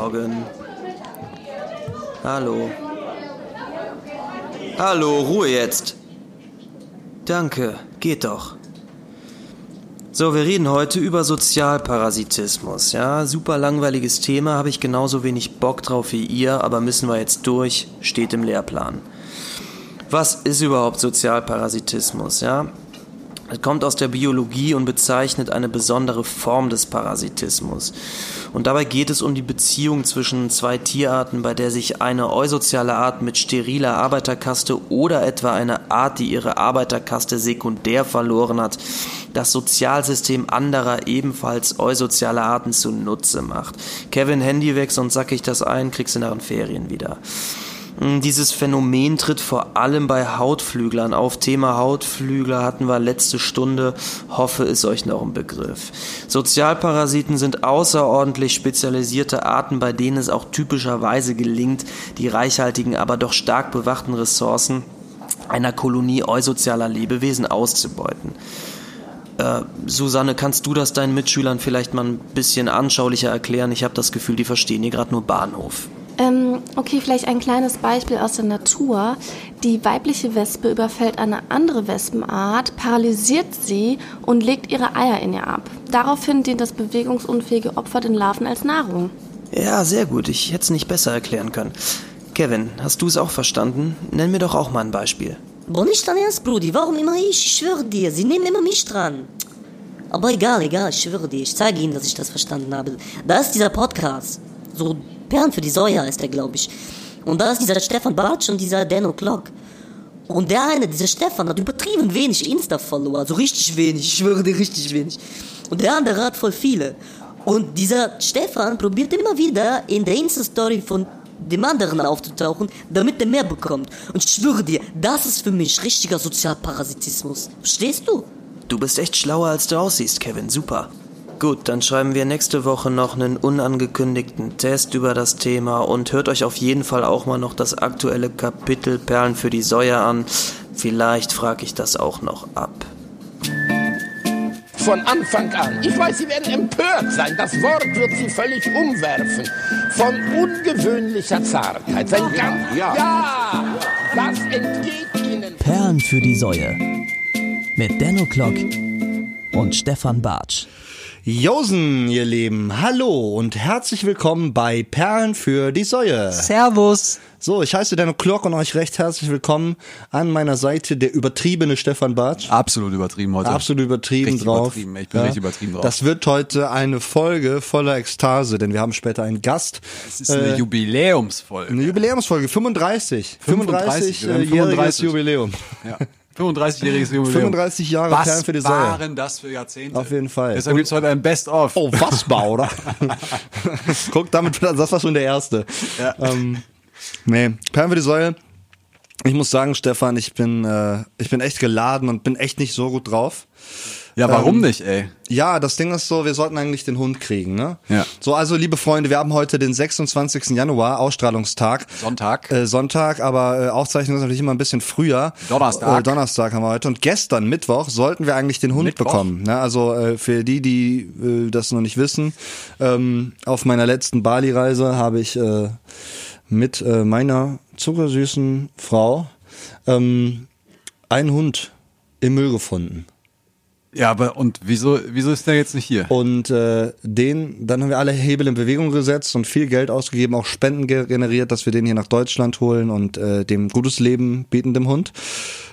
Morgen. Hallo. Hallo, Ruhe jetzt. Danke, geht doch. So, wir reden heute über Sozialparasitismus. Ja, super langweiliges Thema, habe ich genauso wenig Bock drauf wie ihr, aber müssen wir jetzt durch, steht im Lehrplan. Was ist überhaupt Sozialparasitismus? Ja, es kommt aus der Biologie und bezeichnet eine besondere Form des Parasitismus. Und dabei geht es um die Beziehung zwischen zwei Tierarten, bei der sich eine eusoziale Art mit steriler Arbeiterkaste oder etwa eine Art, die ihre Arbeiterkaste sekundär verloren hat, das Sozialsystem anderer ebenfalls eusoziale Arten zunutze macht. Kevin, Handy weg, sonst sack ich das ein, kriegst du nach den Ferien wieder. Hm, dieses Phänomen tritt vor allem bei Hautflüglern auf. Thema Hautflügler hatten wir letzte Stunde. Hoffe, ist euch noch ein Begriff. Sozialparasiten sind außerordentlich spezialisierte Arten, bei denen es auch typischerweise gelingt, die reichhaltigen, aber doch stark bewachten Ressourcen einer Kolonie eusozialer Lebewesen auszubeuten. Äh, Susanne, kannst du das deinen Mitschülern vielleicht mal ein bisschen anschaulicher erklären? Ich habe das Gefühl, die verstehen hier gerade nur Bahnhof. Ähm, okay, vielleicht ein kleines Beispiel aus der Natur. Die weibliche Wespe überfällt eine andere Wespenart, paralysiert sie und legt ihre Eier in ihr ab. Daraufhin dient das bewegungsunfähige Opfer den Larven als Nahrung. Ja, sehr gut. Ich hätte es nicht besser erklären können. Kevin, hast du es auch verstanden? Nenn mir doch auch mal ein Beispiel. Boah, nicht dein Ernst, Brudi. Warum immer ich? Ich schwöre dir, sie nehmen immer mich dran. Aber egal, egal, ich schwöre dir. Ich zeige ihnen, dass ich das verstanden habe. Da ist dieser Podcast. So Perlen für die Säue heißt der, glaube ich. Und da ist dieser Stefan Bartsch und dieser Dano Clock. Und der eine, dieser Stefan, hat übertrieben wenig Insta-Follower. Also richtig wenig, ich schwöre dir, richtig wenig. Und der andere hat voll viele. Und dieser Stefan probiert immer wieder in der Insta-Story von dem anderen aufzutauchen, damit er mehr bekommt. Und ich schwöre dir, das ist für mich richtiger Sozialparasitismus. Verstehst du? Du bist echt schlauer, als du aussiehst, Kevin. Super. Gut, dann schreiben wir nächste Woche noch einen unangekündigten Test über das Thema und hört euch auf jeden Fall auch mal noch das aktuelle Kapitel Perlen für die Säue an. Vielleicht frage ich das auch noch ab. Von Anfang an. Ich weiß, Sie werden empört sein. Das Wort wird Sie völlig umwerfen. Von ungewöhnlicher Zartheit. Sein ganz, ja, ja, das entgeht Ihnen. Perlen für die Säue. Mit Denno Klock und Stefan Bartsch. Josen, ihr Lieben, hallo und herzlich willkommen bei Perlen für die Säue. Servus. So, ich heiße Denno Klock und euch recht herzlich willkommen an meiner Seite der übertriebene Stefan Bartsch. Absolut übertrieben heute. Absolut übertrieben richtig drauf. Übertrieben. Ich bin Ja. richtig übertrieben drauf. Das wird heute eine Folge voller Ekstase, denn wir haben später einen Gast. Das ist eine Äh, Jubiläumsfolge. Eine Jubiläumsfolge, 35. 35, wir werden 35-jähriges 35. Jubiläum. Ja. 35-jähriges Jubiläum. 35 Jahre Was Perlen für die Säue. waren das für Jahrzehnte? Auf jeden Fall. Deshalb Und- gibt's heute ein Best-of. Oh, fassbar, oder? Guck, damit, das war schon der erste. Ja. Ähm, nee, Perlen für die Säule. Ich muss sagen, Stefan, ich bin, äh, ich bin echt geladen und bin echt nicht so gut drauf. Ja, warum ähm, nicht, ey? Ja, das Ding ist so, wir sollten eigentlich den Hund kriegen, ne? Ja. So, also liebe Freunde, wir haben heute den 26. Januar, Ausstrahlungstag. Sonntag. Äh, Sonntag, aber äh, Aufzeichnung ist natürlich immer ein bisschen früher. Donnerstag. Äh, Donnerstag haben wir heute. Und gestern, Mittwoch, sollten wir eigentlich den Hund Mittwoch? bekommen. Ne? Also äh, für die, die äh, das noch nicht wissen, ähm, auf meiner letzten Bali-Reise habe ich äh, mit äh, meiner zuckersüßen Frau ähm, einen Hund im Müll gefunden. Ja, aber und wieso, wieso ist der jetzt nicht hier? Und äh, den, dann haben wir alle Hebel in Bewegung gesetzt und viel Geld ausgegeben, auch Spenden ge- generiert, dass wir den hier nach Deutschland holen und äh, dem gutes Leben bieten dem Hund.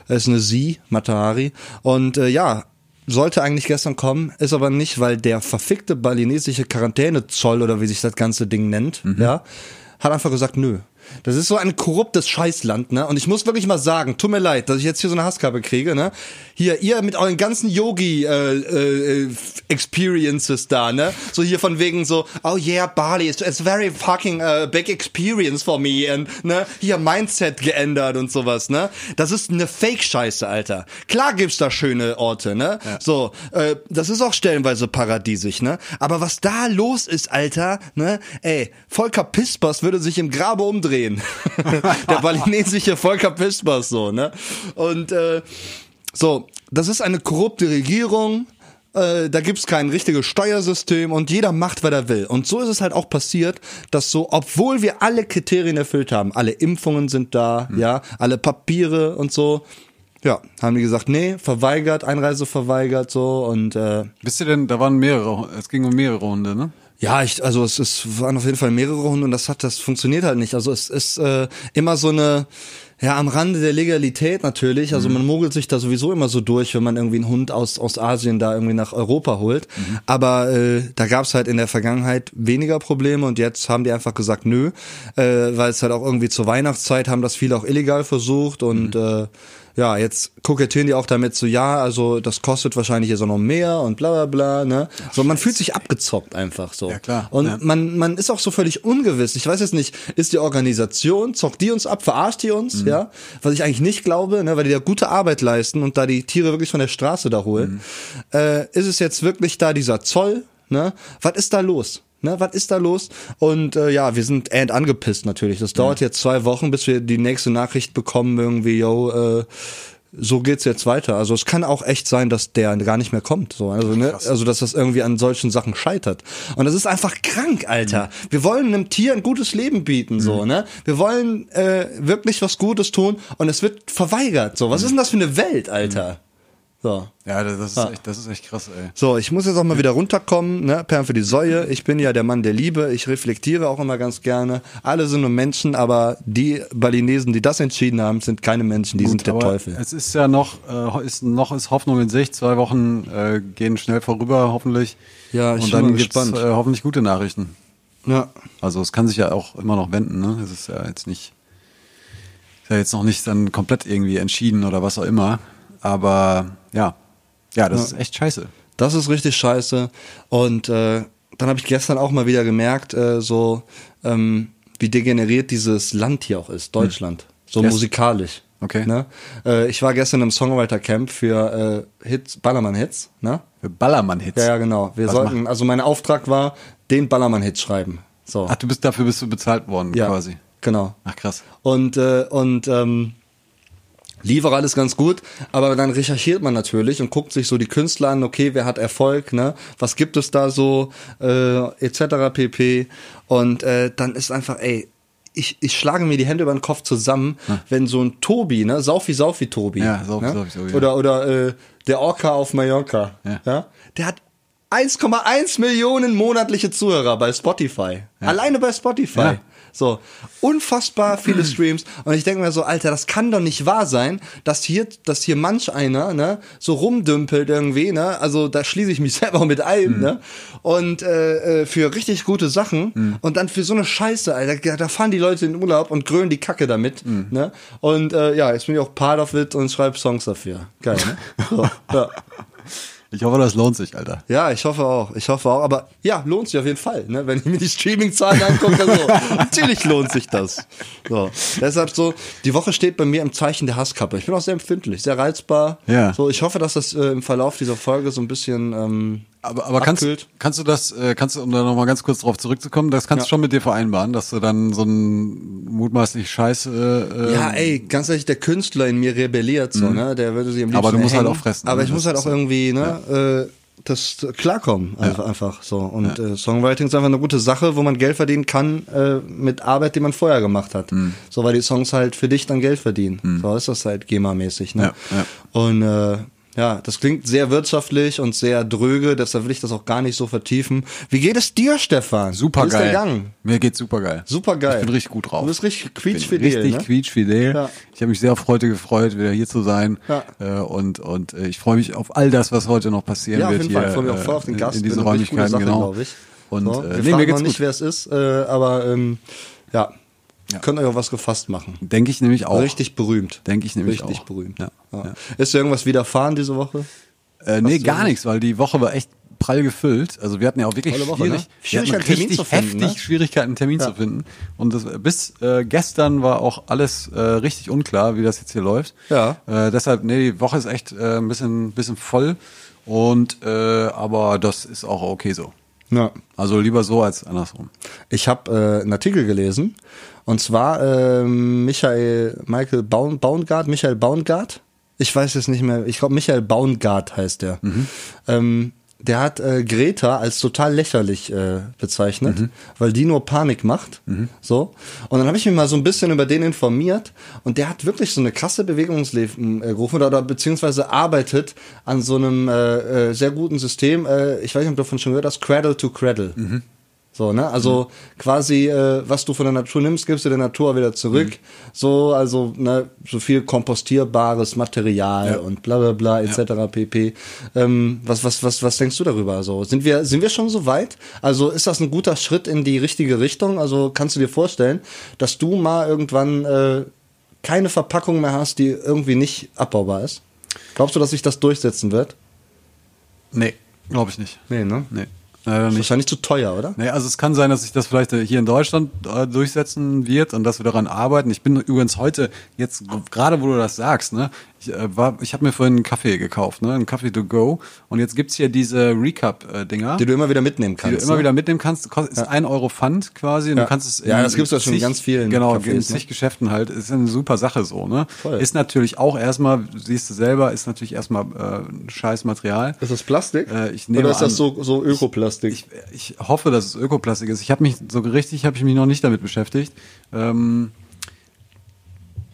Es ist eine Sie, Matahari. Und äh, ja, sollte eigentlich gestern kommen, ist aber nicht, weil der verfickte balinesische Quarantänezoll oder wie sich das ganze Ding nennt, ja, hat einfach gesagt, nö. Das ist so ein korruptes Scheißland, ne? Und ich muss wirklich mal sagen, tut mir leid, dass ich jetzt hier so eine Hasskappe kriege, ne? Hier, ihr mit euren ganzen Yogi äh, äh, da, ne? So hier von wegen so, oh yeah, Bali, it's, it's very fucking uh, big experience for me and ne, hier Mindset geändert und sowas, ne? Das ist eine Fake-Scheiße, Alter. Klar gibt's da schöne Orte, ne? So, äh, das ist auch stellenweise paradiesisch, ne? Aber was da los ist, Alter, ne? Ey, Volker Pispers würde sich im Grabe umdrehen. Der balinesische Volker Pispers so, ne? Und äh, so, das ist eine korrupte Regierung. äh, da gibt's kein richtiges Steuersystem und jeder macht, was er will. Und so ist es halt auch passiert, dass so, obwohl wir alle Kriterien erfüllt haben, alle Impfungen sind da, ja, alle Papiere und so, ja, haben die gesagt, nee, verweigert, Einreise verweigert, so und äh, Wisst ihr denn, da waren mehrere, es ging um mehrere Hunde, ne? Ja, ich, also es, es waren auf jeden Fall mehrere Hunde und das hat, das funktioniert halt nicht. Also es ist äh, immer so eine, ja, am Rande der Legalität natürlich. Also man mogelt sich da sowieso immer so durch, wenn man irgendwie einen Hund aus, aus Asien da irgendwie nach Europa holt. Aber äh, da gab's halt in der Vergangenheit weniger Probleme und jetzt haben die einfach gesagt, nö, äh, weil es halt auch irgendwie zur Weihnachtszeit haben das viele auch illegal versucht und äh, ja, jetzt kokettieren die auch damit so, ja, also das kostet wahrscheinlich jetzt auch noch mehr und bla bla bla, ne? So, man fühlt sich abgezockt einfach so. Ja, klar. Und Ja. man, man ist auch so völlig ungewiss. Ich weiß jetzt nicht, ist die Organisation, zockt die uns ab, verarscht die uns, Mhm. ja? Was ich eigentlich nicht glaube, ne, weil die da gute Arbeit leisten und da die Tiere wirklich von der Straße da holen. Mhm. Äh, ist es jetzt wirklich da dieser Zoll, ne? Was ist da los? Ne, was ist da los? Und äh, ja, wir sind end angepisst natürlich. Das dauert jetzt zwei Wochen, bis wir die nächste Nachricht bekommen, irgendwie, yo, äh, so geht's jetzt weiter. Also es kann auch echt sein, dass der gar nicht mehr kommt. So, also, ne, also dass das irgendwie an solchen Sachen scheitert. Und das ist einfach krank, Alter. Wir wollen einem Tier ein gutes Leben bieten, so, ne? Wir wollen äh, wirklich was Gutes tun und es wird verweigert. So, was ist denn das für eine Welt, Alter? So. Ja, das ist Ja. echt, das ist echt krass, ey. So, ich muss jetzt auch mal wieder runterkommen, ne? Perlen für die Säue. Ich bin ja der Mann der Liebe. Ich reflektiere auch immer ganz gerne. Alle sind nur Menschen, aber die Balinesen, die das entschieden haben, sind keine Menschen, die sind der Teufel. Es ist ja noch, äh, ist, noch ist Hoffnung in Sicht. Zwei Wochen äh, gehen schnell vorüber, hoffentlich. Ja, ich Und bin dann gibt's gespannt. äh, hoffentlich gute Nachrichten. Ja. Also es kann sich ja auch immer noch wenden, ne? Es ist ja jetzt nicht, ist ja jetzt noch nicht dann komplett irgendwie entschieden oder was auch immer. Aber ja, ja, das ist echt scheiße. Das ist richtig scheiße. Und äh, dann habe ich gestern auch mal wieder gemerkt, äh, so ähm, wie degeneriert dieses Land hier auch ist, Deutschland. So Yes. musikalisch. Okay. Ne? Äh, ich war gestern im Songwriter Camp für äh, Hits, Ballermann-Hits. Ne? Für Ballermann-Hits. Ja, ja, genau. Wir Was sollten, also mein Auftrag war, den Ballermann-Hit schreiben. So. Ach, du bist dafür bist du bezahlt worden, ja, quasi. Genau. Ach krass. Und, äh, und ähm, lief auch alles ganz gut, aber dann recherchiert man natürlich und guckt sich so die Künstler an, okay, wer hat Erfolg, ne? Was gibt es da so, äh, etc. pp. Und äh, dann ist einfach, ey, ich, ich schlage mir die Hände über den Kopf zusammen, wenn so ein Tobi, ne, Saufi Saufi Tobi, Ja, Saufi, ne? Saufi, Saufi, ja. oder oder äh, der Orca auf Mallorca, Ja. ja, der hat 1,1 Millionen monatliche Zuhörer bei Spotify. Alleine bei Spotify. Ja. So, unfassbar viele Streams. Und ich denke mir so, Alter, das kann doch nicht wahr sein, dass hier, dass hier manch einer, ne, so rumdümpelt irgendwie, ne? Also da schließe ich mich selber mit ein, ne? Und äh, äh, für richtig gute Sachen und dann für so eine Scheiße, Alter, da fahren die Leute in den Urlaub und grölen die Kacke damit, ne? Und äh, ja, jetzt bin ich auch part of it und schreibe Songs dafür. Geil, ne? So, ja. Ich hoffe, das lohnt sich, Alter. Ja, ich hoffe auch. Ich hoffe auch. Aber ja, lohnt sich auf jeden Fall. Ne? Wenn ich mir die Streaming-Zahlen angucke, so, natürlich lohnt sich das. So. Deshalb so, die Woche steht bei mir im Zeichen der Hasskappe. Ich bin auch sehr empfindlich, sehr reizbar. Ja. So, ich hoffe, dass das äh, im Verlauf dieser Folge so ein bisschen ähm, Aber, aber kannst, abkühlt. kannst du das, äh, kannst du, um da nochmal ganz kurz drauf zurückzukommen, das kannst Ja. du schon mit dir vereinbaren, dass du dann so ein mutmaßlich Scheiß. Äh, äh, Ja, ey, ganz ehrlich, der Künstler in mir rebelliert so, ne? Der würde sich am liebsten Mhm. Aber du musst halt erhängen. auch fressen, Aber ne? ich muss halt auch irgendwie, ne, äh, das klarkommen, einfach, einfach so. Und äh, Songwriting ist einfach eine gute Sache, wo man Geld verdienen kann äh, mit Arbeit, die man vorher gemacht hat. Mhm. So, weil die Songs halt für dich dann Geld verdienen. So ist das halt GEMA-mäßig, ne? Ja, ja. Und äh, ja, das klingt sehr wirtschaftlich und sehr dröge, deshalb will ich das auch gar nicht so vertiefen. Wie geht es dir, Stefan? super Wie ist der geil. Gang? Mir geht's super geil. Super geil. Ich bin richtig gut drauf. Du bist richtig quietschfidel, Richtig ne? quietschfidel. Ja. Ich habe mich sehr auf heute gefreut, wieder hier zu sein. Ja. Äh, und und äh, ich freue mich auf all das, was heute noch passieren Ja, auf wird jeden hier. Fall. Ich freue mich auch voll auf den äh, Gast. In diesen richtig gute Räumlichkeiten, Sache, genau. glaube ich. Und so, äh, wir nee, fragen mir noch geht's nicht, gut. wer es ist, äh, aber ähm, ja, Ja. könnt euch auch was gefasst machen. Denke ich nämlich auch. Richtig berühmt. Denke ich nämlich Richtig auch. berühmt. Ja. Ja. Ist dir irgendwas widerfahren diese Woche? Äh, nee, gar nichts, weil die Woche war echt prall gefüllt. Also wir hatten ja auch wirklich Woche, schwierig, ne? wir Schwierigkeiten, hatten Termin richtig zu finden, heftig ne? Schwierigkeiten, einen Termin Ja. zu finden. Und das, bis äh, gestern war auch alles äh, richtig unklar, wie das jetzt hier läuft. Ja. Äh, deshalb, nee, die Woche ist echt äh, ein bisschen, bisschen voll. Und äh, aber das ist auch okay so. Ja. Also lieber so als andersrum. Ich habe äh, einen Artikel gelesen und zwar ähm, Michael Michael Baun, Baungart, Michael Baungart. Ich weiß jetzt nicht mehr. Ich glaube Michael Baungart heißt der. Ähm, der hat äh, Greta als total lächerlich äh, bezeichnet, weil die nur Panik macht. So. Und dann habe ich mich mal so ein bisschen über den informiert und der hat wirklich so eine krasse Bewegungsleben äh, gerufen oder, oder beziehungsweise arbeitet an so einem äh, äh, sehr guten System. Äh, ich weiß nicht, ob du davon schon gehört hast, Cradle to Cradle. So, ne? Also quasi, äh, was du von der Natur nimmst, gibst du der Natur wieder zurück. So, also, ne, so viel kompostierbares Material Ja. und bla bla bla etc. pp. Ähm, was, was, was, was denkst du darüber? Also, sind wir, sind wir schon so weit? Also ist das ein guter Schritt in die richtige Richtung? Also kannst du dir vorstellen, dass du mal irgendwann äh, keine Verpackung mehr hast, die irgendwie nicht abbaubar ist? Glaubst du, dass sich das durchsetzen wird? Nee, glaube ich nicht. Nee, ne? Nee, Ist nicht. wahrscheinlich zu teuer, oder? Nee, also es kann sein, dass sich das vielleicht hier in Deutschland äh, durchsetzen wird und dass wir daran arbeiten. Ich bin übrigens heute, jetzt gerade wo du das sagst, ne, ich, äh, war, ich habe mir vorhin einen Kaffee gekauft, ne, einen Kaffee to go und jetzt gibt's hier diese Recap-Dinger. Die du immer wieder mitnehmen die kannst. du immer ne? wieder mitnehmen kannst, kostet ist ein Euro Pfand quasi. Und Ja. Du kannst es Ja, das gibt's ja schon in zig- ganz vielen Genau, Cafés, in ne? zig Geschäften halt. Ist eine super Sache so, ne? Voll. Ist natürlich auch erstmal, siehst du selber, ist natürlich erstmal äh, ein scheiß Material. Ist das Plastik? Äh, ich nehme Oder ist das an- so, so Ökoplastik? Ich, ich hoffe, dass es Ökoplastik ist. Ich habe mich so richtig, habe ich mich noch nicht damit beschäftigt. Ähm,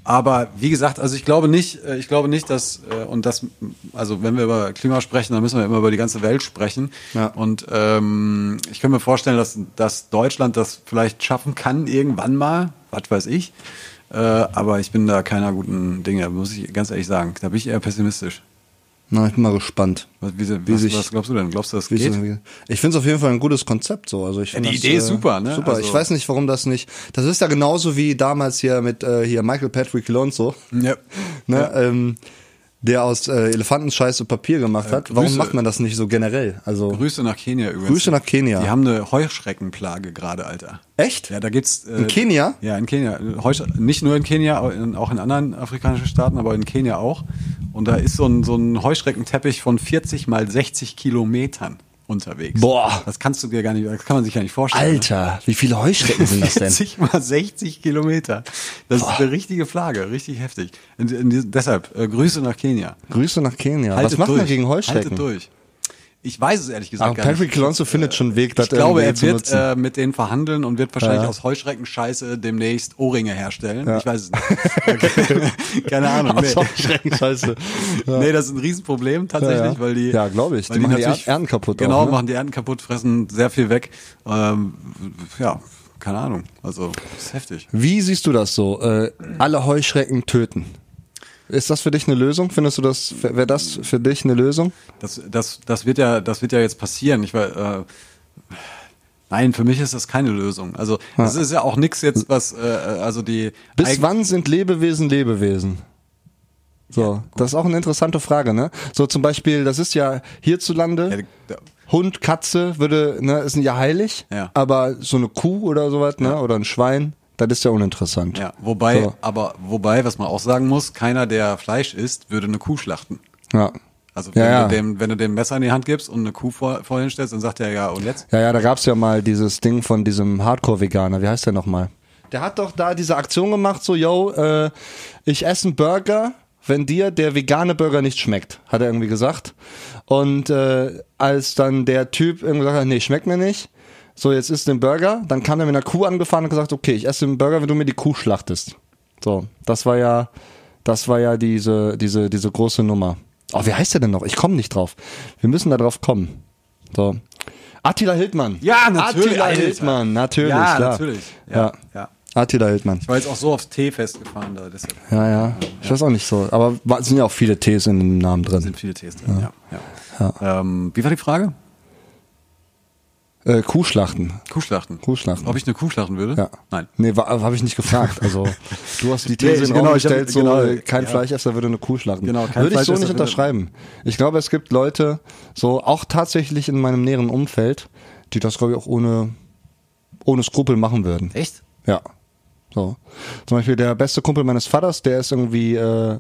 aber wie gesagt, also ich glaube nicht, äh, ich glaube nicht, dass äh, und das, also wenn wir über Klima sprechen, dann müssen wir immer über die ganze Welt sprechen. Ja. Und ähm, ich kann mir vorstellen, dass, dass Deutschland das vielleicht schaffen kann irgendwann mal, was weiß ich. Äh, aber ich bin da keiner guten Dinge, muss ich ganz ehrlich sagen. Da bin ich eher pessimistisch. Na, ich bin mal gespannt. Was, wie, Wie was, sich- was glaubst du denn? Glaubst du, das geht? das- Ich finde es auf jeden Fall ein gutes Konzept so. Also ich Ja, die das, Idee ist super, ne? Super. Also- ich weiß nicht, warum das nicht. Das ist ja genauso wie damals hier mit äh, hier Michael Patrick Alonso, Ja. ne? Ähm, der aus äh, Elefantenscheiße Papier gemacht hat. Warum Grüße. macht man das nicht so generell? Also Grüße nach Kenia übrigens. Grüße nach Kenia. Die haben eine Heuschreckenplage gerade, Alter. echt? Ja, da gibt's äh, In Kenia? Ja, in Kenia. Heusch nicht nur in Kenia, auch in anderen afrikanischen Staaten, aber in Kenia auch. Und da ist so ein, so ein Heuschreckenteppich von 40 mal 60 Kilometern unterwegs. Boah. Das kannst du dir gar nicht, das kann man sich gar nicht vorstellen. Alter, wie viele Heuschrecken sind das denn? 40 mal 60 Kilometer. Das ist eine richtige Plage, richtig heftig. Und, und deshalb, äh, Grüße nach Kenia. Grüße nach Kenia. Haltet Was macht durch. man gegen Heuschrecken? Haltet durch. Ich weiß es ehrlich gesagt Aber gar nicht. Patrick Alonso findet schon einen Weg, das Ich glaube, er wird äh, mit denen verhandeln und wird wahrscheinlich Ja. aus Heuschreckenscheiße demnächst Ohrringe herstellen. Ja. Ich weiß es nicht. Keine Ahnung. Nee. Aus Heuschrecken, scheiße. Ja. nee, das ist ein Riesenproblem tatsächlich, weil die. Ja, glaub ich. weil Die machen die Ernten kaputt Genau, auch, ne? machen die Ernten kaputt, fressen sehr viel weg. Ähm, ja, keine Ahnung. Also, das ist heftig. Wie siehst du das so? Äh, alle Heuschrecken töten. Ist das für dich eine Lösung? Findest du das, wäre das für dich eine Lösung? Das, das, das wird ja, das wird ja jetzt passieren. Ich weiß, äh, nein, für mich ist das keine Lösung. Also, das ist ja auch nichts jetzt, was, äh, also die. Bis Eig- wann sind Lebewesen Lebewesen? So, das ist auch eine interessante Frage, ne? So zum Beispiel, das ist ja hierzulande, Ja, Hund, Katze würde, ne, ist ja heilig, Ja. aber so eine Kuh oder sowas, ne, oder ein Schwein, das ist ja uninteressant. Ja, wobei, So. aber wobei, was man auch sagen muss, keiner, der Fleisch isst, würde eine Kuh schlachten. Ja. Also Ja, wenn, ja. Du dem, wenn du dem Messer in die Hand gibst und eine Kuh vor, vorhin stellst, dann sagt er ja, und jetzt? Ja, ja, da gab's ja mal dieses Ding von diesem Hardcore-Veganer. Wie heißt der nochmal? Der hat doch da diese Aktion gemacht, so, yo, äh, ich esse einen Burger, wenn dir der vegane Burger nicht schmeckt, hat er irgendwie gesagt. Und äh, als dann der Typ irgendwie gesagt hat, nee, schmeckt mir nicht, so, jetzt isst den Burger, dann kam er mit einer Kuh angefahren und gesagt, okay, ich esse den Burger, wenn du mir die Kuh schlachtest. So, das war ja, das war ja diese, diese, diese große Nummer. Oh, wie heißt der denn noch? Ich komme nicht drauf. Wir müssen da drauf kommen. So. Attila Hildmann. Ja, natürlich, Attila Alter. Hildmann, natürlich, Ja, klar. natürlich. Ja, Ja. ja. Attila Hildmann. Ich war jetzt auch so aufs T festgefahren da, deshalb Ja, ja. Ich weiß auch nicht so. Aber wa- sind ja auch viele Ts in dem Namen drin. sind viele Ts drin. Ja. Ja. Ähm, wie war die Frage? Äh, Kuhschlachten. Kuhschlachten. Kuhschlachten. Ob ich eine Kuh schlachten würde? Ja. Nein. Nee, habe ich nicht gefragt. Also, du hast die Nee, These ich- in genau, hab- gestellt, so, genau, äh, kein ja. Fleischesser würde eine Kuh schlachten. Genau, kein würde ich so nicht unterschreiben. Ich glaube, es gibt Leute, so auch tatsächlich in meinem näheren Umfeld, die das, glaube ich, auch ohne, ohne Skrupel machen würden. Echt? Ja. So. Zum Beispiel der beste Kumpel meines Vaters, der ist irgendwie, äh,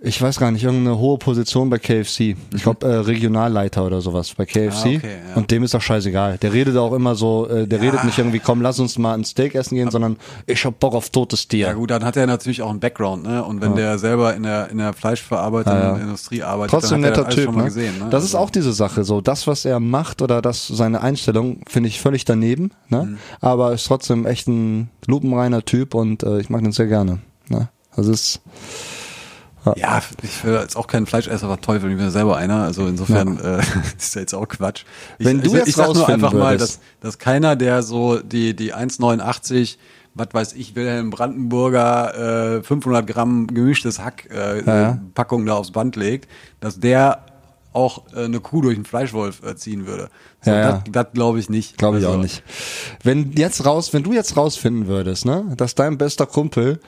ich weiß gar nicht, irgendeine hohe Position bei KFC. Ich glaube, äh, Regionalleiter oder sowas bei KFC. Ah, okay, ja. Und dem ist doch scheißegal. Der redet auch immer so, äh, der redet nicht irgendwie, komm, lass uns mal ein Steak essen gehen, sondern ich hab Bock auf totes Tier. Ja gut, dann hat er natürlich auch einen Background, ne? Und wenn der selber in der in der fleischverarbeitenden Ja, ja. Industrie arbeitet, Trotzdem dann hat er netter das Typ. schon mal ne? gesehen, ne? Das ist auch diese Sache. So, das, was er macht oder das seine Einstellung, finde ich völlig daneben. Ne? Mhm. Aber ist trotzdem echt ein lupenreiner Typ und äh, ich mag den sehr gerne. Ne? Das ist Ja, ich will jetzt auch kein Fleischesser verteufeln, ich bin ja selber einer, also insofern äh, ist ja jetzt auch Quatsch. Ich, Wenn du ich, jetzt ich sag nur einfach mal, würdest- dass, dass keiner, der so die, die 1,89, was weiß ich, Wilhelm Brandenburger äh, 500 Gramm gemischtes Hack äh, Ja. Packung da aufs Band legt, dass der auch äh, eine Kuh durch einen Fleischwolf äh, ziehen würde. So, Ja, ja. Das, das glaube ich nicht. Glaube ich Also, auch nicht. Wenn jetzt raus, wenn du jetzt rausfinden würdest, ne, dass dein bester Kumpel,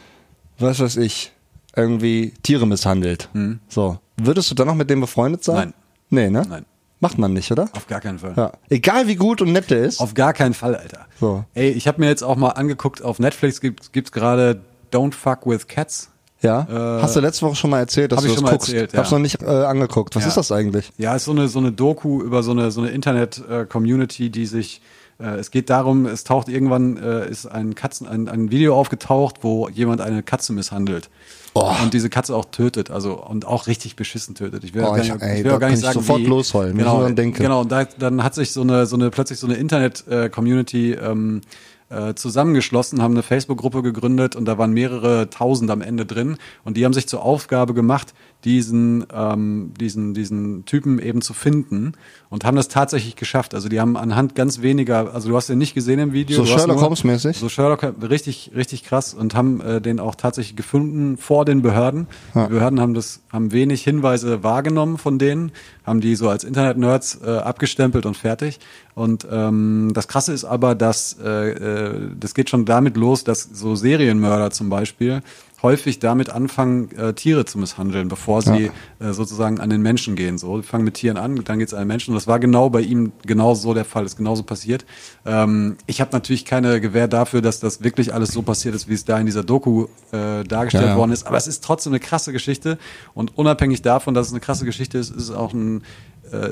was weiß ich, irgendwie Tiere misshandelt, so, würdest du dann noch mit dem befreundet sein? Nein. Nee, ne? Nein. Macht man nicht, oder? Auf gar keinen Fall. Ja. Egal wie gut und nett der ist. Auf gar keinen Fall, Alter. So. Ey, ich habe mir jetzt auch mal angeguckt, auf Netflix gibt gibt's gerade Don't Fuck with Cats. ja. Äh, Hast du letzte Woche schon mal erzählt, dass hab du ich das schon mal guckst? erzählt, Hab's ja. noch nicht äh, angeguckt. Was Ja. ist das eigentlich? Ja, ist so eine, so eine Doku über so eine, so eine Internet-Community, die sich, äh, es geht darum, es taucht irgendwann, äh, ist ein Katzen, ein, ein Video aufgetaucht, wo jemand eine Katze misshandelt. Oh. Und diese Katze auch tötet, also und auch richtig beschissen tötet. Ich will, Oh, gar, ich- nicht, ey, ich will gar nicht ich sagen, sofort wie. losheulen, wenn ich Genau, genau. Und da, dann hat sich so eine, so eine plötzlich so eine Internet-Community ähm, äh, zusammengeschlossen, haben eine Facebook-Gruppe gegründet und da waren mehrere Tausend am Ende drin und die haben sich zur Aufgabe gemacht, diesen, ähm, diesen, diesen Typen eben zu finden und haben das tatsächlich geschafft. Also die haben anhand ganz weniger, also du hast den nicht gesehen im Video. So Sherlock Holmes mäßig? So Sherlock, richtig, richtig krass und haben äh, den auch tatsächlich gefunden vor den Behörden. Die Behörden haben das, haben wenig Hinweise wahrgenommen von denen, haben die so als Internet-Nerds äh, abgestempelt und fertig. Und ähm, das Krasse ist aber, dass äh, äh, das geht schon damit los, dass so Serienmörder zum Beispiel häufig damit anfangen, äh, Tiere zu misshandeln, bevor sie äh, sozusagen an den Menschen gehen. So, die fangen mit Tieren an, dann geht's an den Menschen. Und das war genau bei ihm genau so der Fall, ist genauso passiert. Ähm, ich habe natürlich keine Gewähr dafür, dass das wirklich alles so passiert ist, wie es da in dieser Doku äh, dargestellt Ja, ja. worden ist. Aber es ist trotzdem eine krasse Geschichte. Und unabhängig davon, dass es eine krasse Geschichte ist, ist es auch ein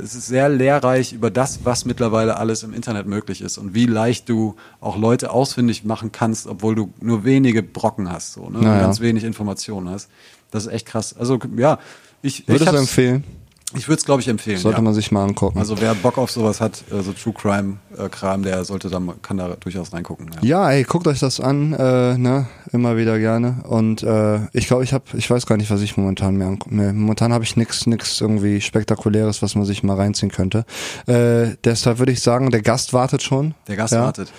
es ist sehr lehrreich über das, was mittlerweile alles im Internet möglich ist und wie leicht du auch Leute ausfindig machen kannst, obwohl du nur wenige Brocken hast, so, ne? Naja. ganz wenig Informationen hast. Das ist echt krass. Also ja, ich, du hab's- empfehlen? Ich würde es, glaube ich, empfehlen. Sollte ja. man sich mal angucken. Also wer Bock auf sowas hat, äh, so True Crime äh, Kram, der sollte da kann da durchaus reingucken. Ja. Ja, ey, guckt euch das an, äh, ne, immer wieder gerne. Und äh, ich glaube, ich habe, ich weiß gar nicht, was ich momentan mir angucke. Nee, momentan habe ich nix, nix irgendwie spektakuläres, was man sich mal reinziehen könnte. Äh, deshalb würde ich sagen, der Gast wartet schon. Der Gast ja? wartet.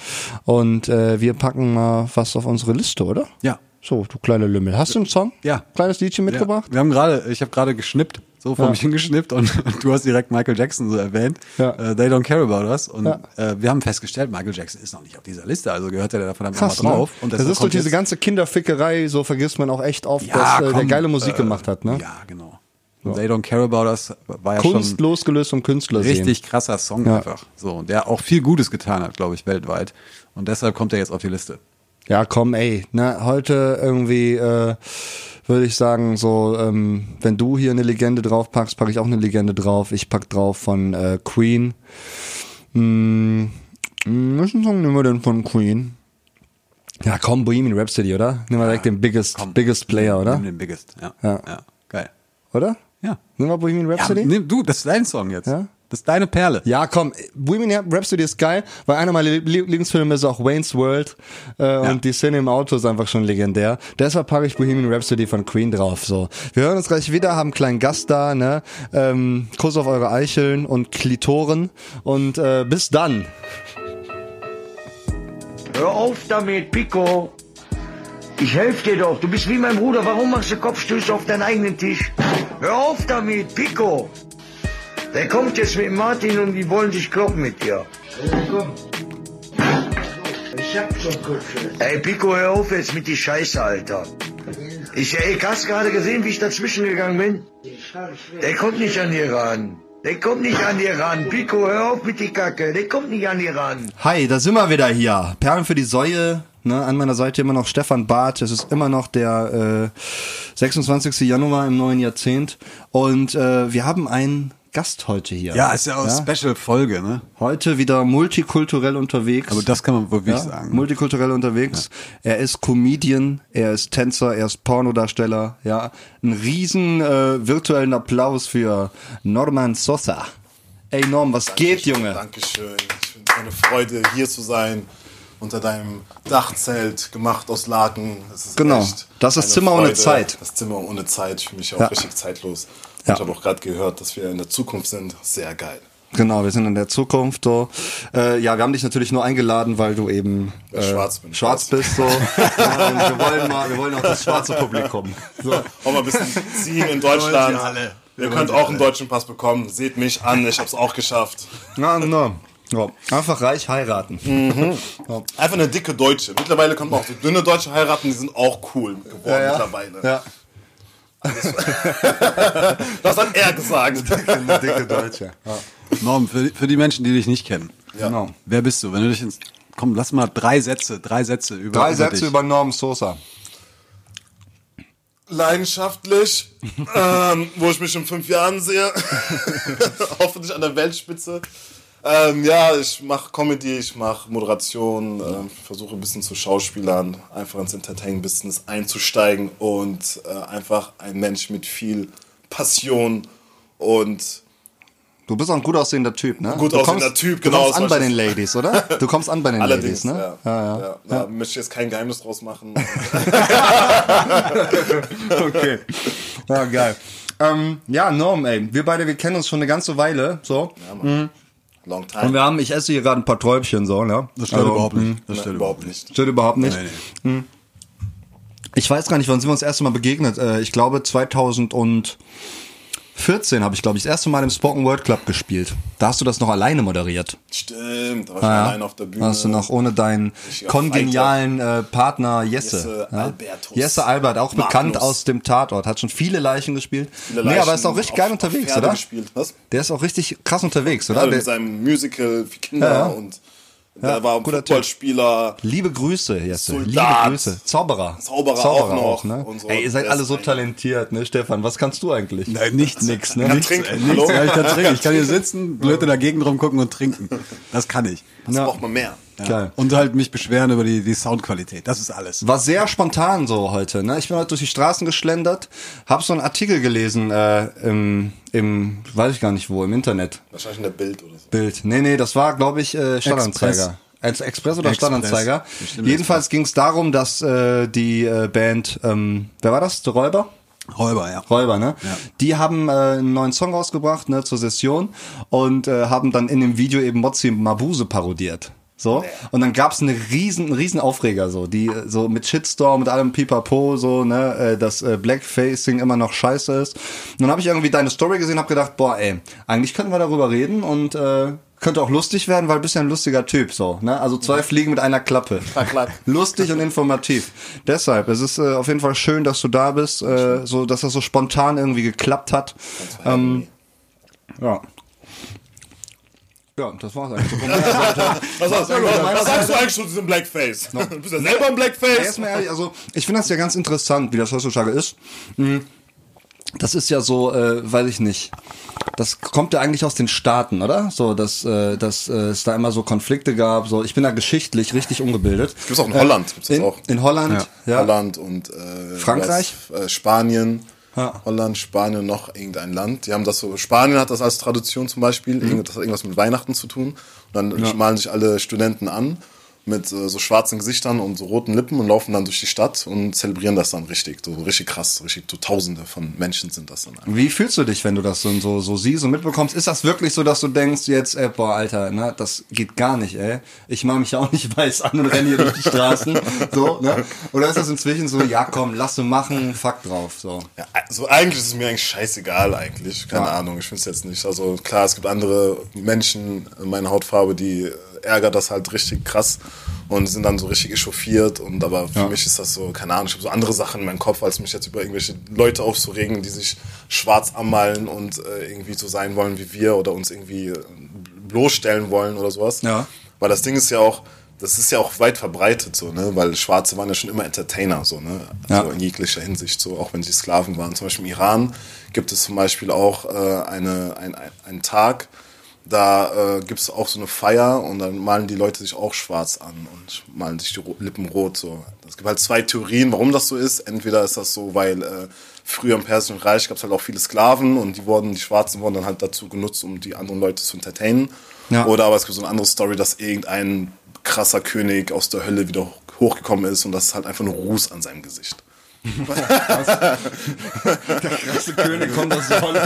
Und äh, wir packen mal was auf unsere Liste, oder? Ja. So, du kleiner Lümmel. Hast du einen Song? Ja. Kleines Liedchen mitgebracht? Ja. Wir haben gerade, ich habe gerade geschnippt, so vor Ja. mich hingeschnippt und du hast direkt Michael Jackson so erwähnt. Ja. Äh, They don't care about us. Und Ja. äh, wir haben festgestellt, Michael Jackson ist noch nicht auf dieser Liste, also gehört er da verdammt Krass, nochmal drauf. ne? Und das ist durch diese ganze Kinderfickerei, so vergisst man auch echt oft, Ja, dass äh, der komm, geile Musik äh, gemacht hat, ne? Ja, genau. Und They don't care about us war ja Kunst schon losgelöst vom Künstler sehen. richtig krasser Song einfach. So, und der auch viel Gutes getan hat, glaube ich, weltweit. Und deshalb kommt er jetzt auf die Liste. Ja, komm, ey, ne, heute irgendwie äh, würde ich sagen, so, ähm, wenn du hier eine Legende draufpackst, packe ich auch eine Legende drauf. Ich pack drauf von äh, Queen. Hm, hm, welchen Song nehmen wir denn von Queen? Ja, komm, Bohemian Rhapsody, oder? Nehmen wir direkt den biggest, Komm, biggest Player, oder? Nimm den Biggest, ja. Ja. ja. Geil. Oder? Ja. Nehmen wir Bohemian ja Rhapsody? nimm, du, das ist dein Song jetzt. Ja? Das ist deine Perle. Ja, komm, Bohemian Rhapsody ist geil, weil einer meiner Lie- Lieblingsfilme ist auch Wayne's World äh, und die Szene im Auto ist einfach schon legendär. Deshalb packe ich Bohemian Rhapsody von Queen drauf. So, wir hören uns gleich wieder, haben einen kleinen Gast da, ne? Ähm, Kuss auf eure Eicheln und Klitoren und äh, bis dann. Hör auf damit, Pico. Ich helfe dir doch. Du bist wie mein Bruder. Warum machst du Kopfstöße auf deinen eigenen Tisch? Hör auf damit, Pico. Der kommt jetzt mit Martin und die wollen sich kloppen mit dir. komm. Ich hab schon Kopfstöße. Ey, Pico, hör auf jetzt mit die Scheiße, Alter. Ich, ey, hast gerade gesehen, wie ich dazwischen gegangen bin? Der kommt nicht an dir ran. Der kommt nicht an dir ran. Pico, hör auf mit die Kacke. Der kommt nicht an dir ran. Hi, da sind wir wieder hier. Perlen für die Säue Ne? An meiner Seite immer noch Stefan Barth. Es ist immer noch der äh, 26. Januar im neuen Jahrzehnt. Und äh, wir haben einen Gast heute hier. Ja, ist ja auch eine Special-Folge, ne? Heute wieder multikulturell unterwegs. Aber das kann man wirklich ja, sagen. Multikulturell unterwegs. Er ist Comedian, er ist Tänzer, er ist Pornodarsteller. Ja, einen riesen äh, virtuellen Applaus für Norman Sosa. Ey Norm, was geht, Junge? Dankeschön. Ich finde es eine Freude, hier zu sein. Unter deinem Dachzelt, gemacht aus Laken. Ist Genau. echt Das ist Zimmer ohne Freude. Zeit. Das Zimmer ohne Zeit. Ich fühle mich auch Ja. richtig zeitlos. Ja. Ich habe auch gerade gehört, dass wir in der Zukunft sind. Sehr geil. Genau, wir sind in der Zukunft so. Äh, ja, wir haben dich natürlich nur eingeladen, weil du eben Weil ich schwarz bin. schwarz bist so. ja, wir wollen mal, wir wollen auch das schwarze Publikum. So. Auch mal ein bisschen ziehen in Deutschland. ihr alle. Ihr könnt auch einen deutschen Pass bekommen. Seht mich an, ich habe es auch geschafft. Ja, genau. Ja, einfach reich heiraten. Ja. Einfach eine dicke Deutsche. Mittlerweile können wir auch so dünne Deutsche heiraten, die sind auch cool geworden Ja, mittlerweile. Ja. Das hat er gesagt. Eine dicke Deutsche. Ja. Norm, für, für die Menschen, die dich nicht kennen. Genau. Wer bist du? Wenn du dich ins. Komm, lass mal drei Sätze, drei Sätze über. Drei über Sätze dich. über Norm Sosa. Leidenschaftlich, ähm, wo ich mich in fünf Jahren sehe. Hoffentlich an der Weltspitze. Ähm, ja, ich mache Comedy, ich mache Moderation, ähm, versuche ein bisschen zu Schauspielern, einfach ins Entertainment-Business einzusteigen und äh, einfach ein Mensch mit viel Passion und Du bist auch ein gut aussehender Typ, ne? Gut du aussehender kommst, Typ, du genau, kommst an bei den Ladies, oder? Du kommst an bei den allerdings, Ladies, ne? ja, ja, ja, Da möchte ich jetzt kein Geheimnis draus machen. Okay. Ja, geil. Ähm, ja, Norm, ey. Wir beide, wir kennen uns schon eine ganze Weile, so. Long Und time. wir haben, ich esse hier gerade ein paar Träubchen, so, ne? Das stört Also, überhaupt nicht. mh, Das stört Überhaupt nicht. Stört überhaupt nicht. Nee, nee. Ich weiß gar nicht, wann sind wir uns das erste Mal begegnet? Äh, Ich glaube 2014 habe ich, glaube ich, das erste Mal im Spoken Word Club gespielt. Da hast du das noch alleine moderiert. Stimmt, da war ich ja. allein auf der Bühne. Hast du noch ohne deinen kongenialen äh, Partner Jesse. Jesse ja? Albertus. Jesse Albert, auch Magnus. bekannt aus dem Tatort. Hat schon viele Leichen gespielt. Viele nee, aber ist auch Leichen richtig geil unterwegs, oder? Gespielt. Was? Der ist auch richtig krass unterwegs, oder? Ja, mit seinem Musical für Kinder Ja, ja. der war guter Typ. Fußballspieler. Liebe Grüße, Jesse. Soldat. Liebe Grüße. Zauberer. Zauberer auch noch ne? so. Ey, ihr seid alle so ein- talentiert, ne, Stefan? Was kannst du eigentlich? Nein, nichts. Nix, ne? Kann Nichts. trinken. Nichts. Hallo? Ja, ich kann trinken. Ich kann hier sitzen, blöd in der Gegend rumgucken und trinken. Das kann ich. Das Ja. braucht man mehr. Geil. Und halt mich beschweren über die, die Soundqualität. Das ist alles. War sehr spontan so heute. Ne? Ich bin heute durch die Straßen geschlendert, hab so einen Artikel gelesen äh, im, im, weiß ich gar nicht wo, im Internet. Wahrscheinlich in der Bild oder so. Bild. Nee, nee, das war, glaube ich, äh, Stadtanzeiger. Als Express oder Express. Stadtanzeiger? Jedenfalls ging es darum, dass äh, die äh, Band, ähm, wer war das? Der Räuber? Räuber, ja. Räuber, ne? Ja. Die haben äh, einen neuen Song rausgebracht, ne, zur Session und äh, haben dann in dem Video eben Mozzi Mabuse parodiert. So. Und dann gab's eine riesen, einen riesen Aufreger, so, die äh, so mit Shitstorm, mit allem Pipapo, so, ne, äh, dass äh, Blackfacing immer noch scheiße ist. Und dann habe ich irgendwie deine Story gesehen, hab gedacht, boah, ey, eigentlich könnten wir darüber reden und äh, könnte auch lustig werden, weil du bist ja ein lustiger Typ, so, ne? Also zwei Fliegen mit einer Klappe. Lustig und informativ. Deshalb, es ist äh, auf jeden Fall schön, dass du da bist, äh, so, dass das so spontan irgendwie geklappt hat. Ähm, ja. Ja, das war's eigentlich. Was, sagst du- was sagst du eigentlich zu diesem Blackface? Du bist ja selber ein Blackface. Erstmal ehrlich, also ich finde das ja ganz interessant, wie das heutzutage ist. Hm, Das ist ja so, äh, weiß ich nicht. Das kommt ja eigentlich aus den Staaten, oder? So, dass, äh, dass äh, es da immer so Konflikte gab. So, ich bin da geschichtlich richtig ungebildet. Gibt's auch in Holland, gibt's das in, auch. In Holland, ja. Holland und äh, Frankreich? was, äh, Spanien. Ja. Holland, Spanien, noch irgendein Land. Die haben das so, Spanien hat das als Tradition zum Beispiel, Mhm. das hat irgendwas mit Weihnachten zu tun. Und dann malen sich alle Studenten an mit äh, so schwarzen Gesichtern und so roten Lippen und laufen dann durch die Stadt und zelebrieren das dann richtig. So richtig krass, richtig so Tausende von Menschen sind das dann. einfach. Wie fühlst du dich, wenn du das so, so, so siehst und mitbekommst? Ist das wirklich so, dass du denkst, jetzt, ey, boah, Alter, ne, das geht gar nicht, ey. Ich mache mich ja auch nicht weiß an und renne hier durch die Straßen, so, ne? Oder ist das inzwischen so, ja, komm, lass du machen, fuck drauf, so. Ja, also eigentlich ist es mir eigentlich scheißegal eigentlich. Keine Ja. Ahnung, ich finde es jetzt nicht. Also klar, es gibt andere Menschen in meiner Hautfarbe, die äh, ärgert das halt richtig krass und sind dann so richtig echauffiert. Und aber für Ja. mich ist das so, keine Ahnung, ich habe so andere Sachen in meinem Kopf, als mich jetzt über irgendwelche Leute aufzuregen, die sich schwarz anmalen und äh, irgendwie so sein wollen wie wir oder uns irgendwie äh, bloßstellen wollen oder sowas. Ja. Weil das Ding ist ja auch, das ist ja auch weit verbreitet so, ne? Weil Schwarze waren ja schon immer Entertainer, so, ne? Ja. So in jeglicher Hinsicht, so, auch wenn sie Sklaven waren. Zum Beispiel im Iran gibt es zum Beispiel auch äh, eine, ein, ein, einen Tag, da äh, gibt es auch so eine Feier und dann malen die Leute sich auch schwarz an und malen sich die Lippen rot. So. Es gibt halt zwei Theorien, warum das so ist. Entweder ist das so, weil äh, früher im Persischen Reich gab es halt auch viele Sklaven und die wurden, die Schwarzen wurden dann halt dazu genutzt, um die anderen Leute zu entertainen. Ja. Oder aber es gibt so eine andere Story, dass irgendein krasser König aus der Hölle wieder hochgekommen ist und das ist halt einfach nur Ruß an seinem Gesicht. Der krasse König kommt aus der Holle.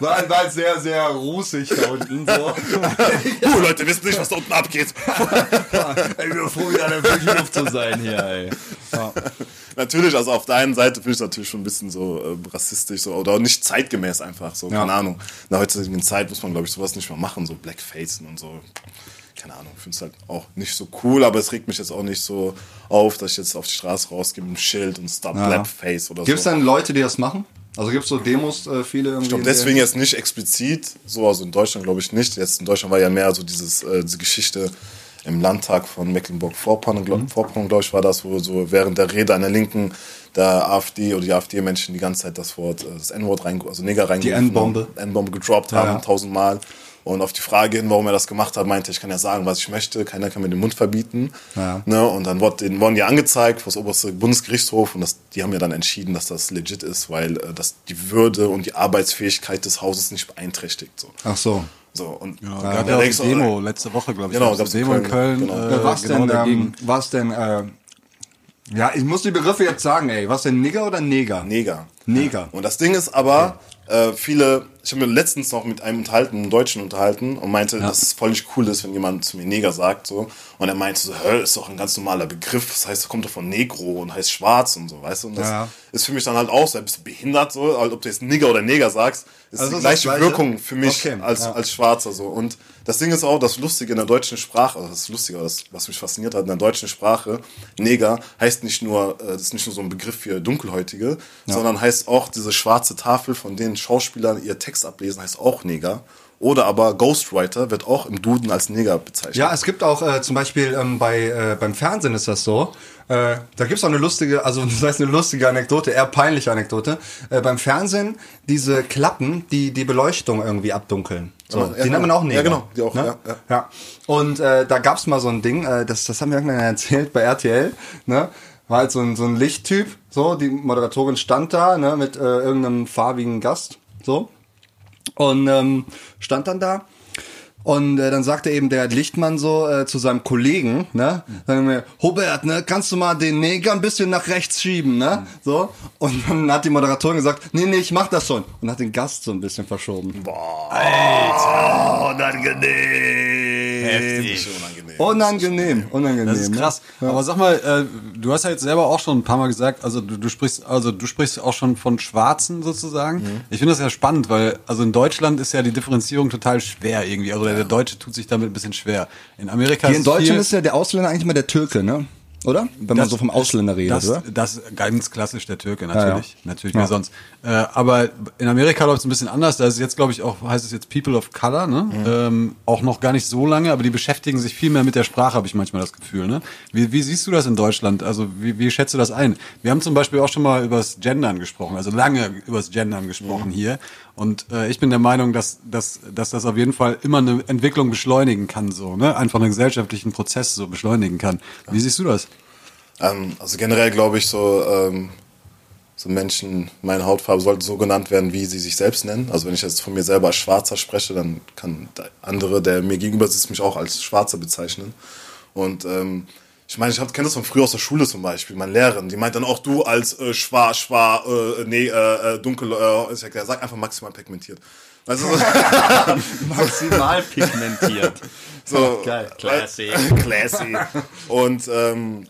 War, war sehr, sehr rußig da unten. So. Uh, Leute wissen nicht, was da unten abgeht. ey, wir froh, wieder in der frischen Luft zu sein hier, ey. Ja. Natürlich, also auf der einen Seite finde ich es natürlich schon ein bisschen so äh, rassistisch so, oder nicht zeitgemäß einfach, so, Ja. keine Ahnung. In der heutigen Zeit muss man, glaube ich, sowas nicht mehr machen, so Blackfacen und so. Keine Ahnung, ich finde es halt auch nicht so cool, aber es regt mich jetzt auch nicht so auf, dass ich jetzt auf die Straße rausgehe mit einem Schild und Stop Ja. Blackface oder Gibt es so. dann Leute, die das machen? Also gibt es so Demos, äh, viele irgendwie? Ich glaube, deswegen jetzt nicht explizit, so, also in Deutschland glaube ich nicht. Jetzt in Deutschland war ja mehr so dieses, äh, diese Geschichte im Landtag von Mecklenburg-Vorpommern, glaube Mhm. Vorpommern, glaub ich, war das, wo so während der Rede an der Linken der AfD oder die AfD-Menschen die ganze Zeit das Wort, äh, das N-Wort rein, also Neger reingerufen N-Bombe. haben, N-Bombe gedroppt Ja, haben, ja. tausendmal. Und auf die Frage hin, warum er das gemacht hat, meinte, ich kann ja sagen, was ich möchte, keiner kann mir den Mund verbieten. Ja. Ne? Und dann wurde, den, wurden die angezeigt vor das oberste Bundesgerichtshof und das, die haben ja dann entschieden, dass das legit ist, weil äh, das die Würde und die Arbeitsfähigkeit des Hauses nicht beeinträchtigt. So. Ach so. So, und Ja, da gab ja auch eine Demo letzte Woche, glaube ich. Genau, gab's eine Demo in Köln. Genau. Äh, Ja, was genau denn, ähm, was denn, äh, ja, ich muss die Begriffe jetzt sagen, ey. Was denn, Nigger oder Neger? Neger. Neger. Und das Ding ist aber, äh, viele, ich habe mir letztens noch mit einem unterhalten, einem Deutschen unterhalten und meinte, dass es voll nicht cool ist, wenn jemand zu mir Neger sagt, so. Und er meinte so, hä, ist doch ein ganz normaler Begriff, das heißt, er kommt doch von Negro und heißt schwarz und so, weißt du? Und das Ja. ist für mich dann halt auch so, bist du behindert, so, halt, ob du jetzt Nigger oder Neger sagst, ist Also die gleiche, Gleiche? Wirkung für mich Okay, als, ja. als Schwarzer, so. Und das Ding ist auch, das Lustige in der deutschen Sprache, also das Lustige, das, was mich fasziniert hat, in der deutschen Sprache, Neger heißt nicht nur, äh, das ist nicht nur so ein Begriff für Dunkelhäutige, sondern heißt auch diese schwarze Tafel, von denen Schauspieler ihr Text ablesen, heißt auch Neger. Oder aber Ghostwriter wird auch im Duden als Neger bezeichnet. Ja, es gibt auch äh, zum Beispiel ähm, bei äh, beim Fernsehen ist das so. Äh, da gibt's auch eine lustige, also das heißt eine lustige Anekdote, eher peinliche Anekdote. Äh, beim Fernsehen diese Klappen, die die Beleuchtung irgendwie abdunkeln. So, Ja, die genau. nennt man auch Neger. Ja, genau, die auch, ne? ja, ja. ja. Und äh, da gab's mal so ein Ding, äh, das das haben wir irgendwann erzählt bei RTL, ne? War halt so ein so ein Lichttyp, so die Moderatorin stand da, ne, mit äh, irgendeinem farbigen Gast, so und ähm, stand dann da. Und äh, dann sagte eben der Lichtmann so äh, zu seinem Kollegen, ne, sagen mir, Hubert, ne, kannst du mal den Neger ein bisschen nach rechts schieben, ne, so. Und dann hat die Moderatorin gesagt, nee, nee, ich mach das schon. Und hat den Gast so ein bisschen verschoben. Oh, Heftig. Unangenehm. Unangenehm. Das ist ne? krass. Aber sag mal, äh, du hast ja jetzt selber auch schon ein paar Mal gesagt, also du, du sprichst, also du sprichst auch schon von Schwarzen sozusagen. Mhm. Ich finde das ja spannend, weil also in Deutschland ist ja die Differenzierung total schwer irgendwie. Also der, der Deutsche tut sich damit ein bisschen schwer. In Amerika Hier in ist es Deutschland ist ja der Ausländer eigentlich mal der Türke, ne? Oder? Wenn man so vom Ausländer redet, das, oder? Das ist ganz klassisch der Türke, ja. natürlich. Natürlich, Ja. wer sonst. Äh, aber in Amerika läuft es ein bisschen anders. Da ist jetzt, glaube ich, auch, heißt es jetzt People of Color, ne? Ähm, auch noch gar nicht so lange, aber die beschäftigen sich viel mehr mit der Sprache, habe ich manchmal das Gefühl, ne? Wie, wie siehst du das in Deutschland? Also, wie, wie schätzt du das ein? Wir haben zum Beispiel auch schon mal übers Gendern gesprochen, also lange übers Gendern gesprochen hier. Und äh, ich bin der Meinung, dass, dass, dass das auf jeden Fall immer eine Entwicklung beschleunigen kann, so, ne? Einfach einen gesellschaftlichen Prozess so beschleunigen kann. Wie siehst du das? Ähm, also generell glaube ich so, ähm, so Menschen, meine Hautfarbe sollten so genannt werden, wie sie sich selbst nennen. Also wenn ich jetzt von mir selber als Schwarzer spreche, dann kann der andere, der mir gegenüber sitzt, mich auch als Schwarzer bezeichnen. Und ähm, ich meine, ich kenne das von früher aus der Schule zum Beispiel. Meine Lehrerin, die meint dann auch du als äh, schwar, schwar, äh, nee, äh, äh, dunkel, äh, ich sag, einfach maximal pigmentiert. Weißt du, so, Maximal pigmentiert. so Geil, classy. classy. Und ähm,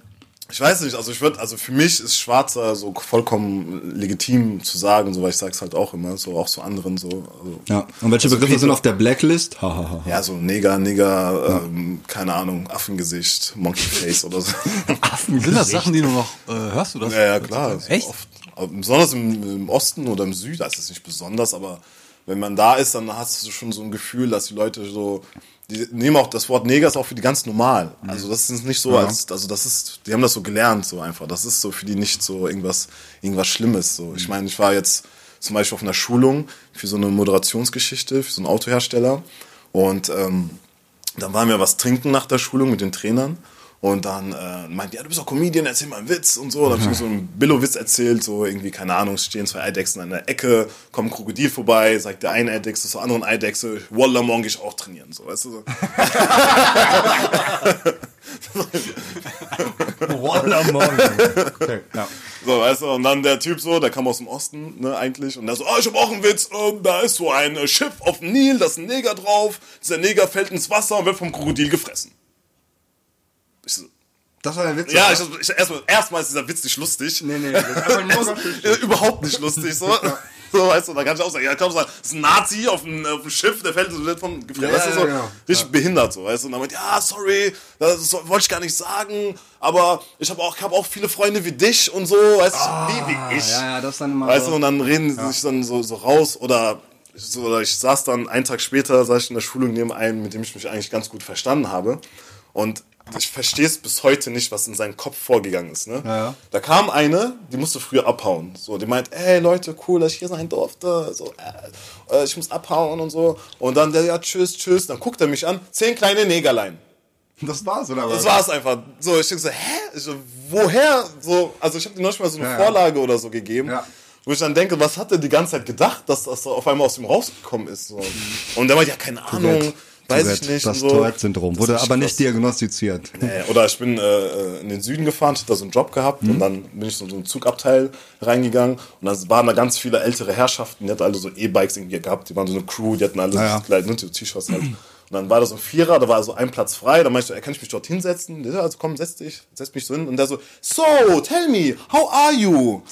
ich weiß nicht, also ich würde, also für mich ist Schwarzer so vollkommen legitim zu sagen, so weil ich sag's halt auch immer, so auch zu anderen so. Also, Ja. Und welche Also Begriffe Peter- sind auf der Blacklist? Ha, ha, ha. Ja, so Neger, Neger, ähm, keine Ahnung, Affengesicht, Monkeyface oder so. Sind das Sachen, die du noch, äh, hörst du das? Ja, ja, klar. Also Echt? Oft, besonders im, im Osten oder im Süden, das ist nicht besonders, aber wenn man da ist, dann hast du schon so ein Gefühl, dass die Leute so, die nehmen auch das Wort Neger ist auch für die ganz normal. Also das ist nicht so, Ja. als, also das ist, die haben das so gelernt, so einfach. Das ist so für die nicht so irgendwas, irgendwas Schlimmes. So, ich meine, ich war jetzt zum Beispiel auf einer Schulung für so eine Moderationsgeschichte, für so einen Autohersteller und ähm, dann waren wir was trinken nach der Schulung mit den Trainern. Und dann äh, meinte, ja, du bist doch Comedian, erzähl mal einen Witz und so. Dann habe ich so einen Billo-Witz erzählt, so irgendwie, keine Ahnung, stehen zwei Eidechsen an der Ecke, kommt ein Krokodil vorbei, sagt der eine Eidechse zur anderen Eidechse, Wallah, morgen geh ich auch trainieren, so, weißt du, so. Wallah, morgen. Okay, ja. So, weißt du, und dann der Typ so, der kam aus dem Osten, ne, eigentlich, und der so, oh, ich hab auch einen Witz, ähm, da ist so ein äh, Schiff auf dem Nil, da ist ein Neger drauf, dieser Neger fällt ins Wasser und wird vom Krokodil gefressen. So, Das war der Witz. ja, ich, ich, erstmal, erstmal ist dieser Witz nicht lustig. Nee, nee, das Ja, überhaupt nicht lustig, so. So, weißt du, da kann ich auch sagen, ja, komm, das ist ein Nazi auf dem, auf dem Schiff, der fällt so vom gefressen. Ja, weißt du, ja, so, genau. richtig behindert, so, weißt du. Und dann meint, ja, sorry, das so- wollte ich gar nicht sagen, aber ich habe auch, ich hab auch viele Freunde wie dich und so, weißt du, wie, wie ich. Ah, Ja, ja, das ist dann immer Weißt so. du, und dann reden sie sich dann so, so raus oder, so, oder ich saß dann einen Tag später, saß ich in der Schulung neben einem, mit dem ich mich eigentlich ganz gut verstanden habe. Und ich verstehe es bis heute nicht, was in seinem Kopf vorgegangen ist. Ne? Ja. Da kam eine, die musste früher abhauen. So, die meint, ey Leute, cool, dass ich hier sein durfte. So, äh, äh, ich muss abhauen und so. Und dann der, ja, tschüss, tschüss. Dann guckt er mich an, zehn kleine Negerlein. Das war's, oder was? Das war's einfach. So, ich denke so, hä? Ich woher? So, also ich habe dir noch mal so eine Ja, ja. Vorlage oder so gegeben. Ja. Wo ich dann denke, was hat er die ganze Zeit gedacht, dass das so auf einmal aus ihm rausgekommen ist? So. Und der meint, ja, keine Ahnung, weiß ich nicht. Das so. Tourette-Syndrom. Wurde aber nicht krass. diagnostiziert. Nee, oder ich bin äh, in den Süden gefahren, ich hab da so einen Job gehabt Mhm. und dann bin ich so in so einen Zugabteil reingegangen und dann waren da ganz viele ältere Herrschaften, die hatten alle so E-Bikes irgendwie gehabt, die waren so eine Crew, die hatten alle Ja, ne, so T-Shirts halt. Und dann war da so ein Vierer, da war so ein Platz frei, da meinte ich, so, kann ich mich dort hinsetzen? Der so, also komm, setz dich, setz mich so hin. Und der so, so, tell me, how are you?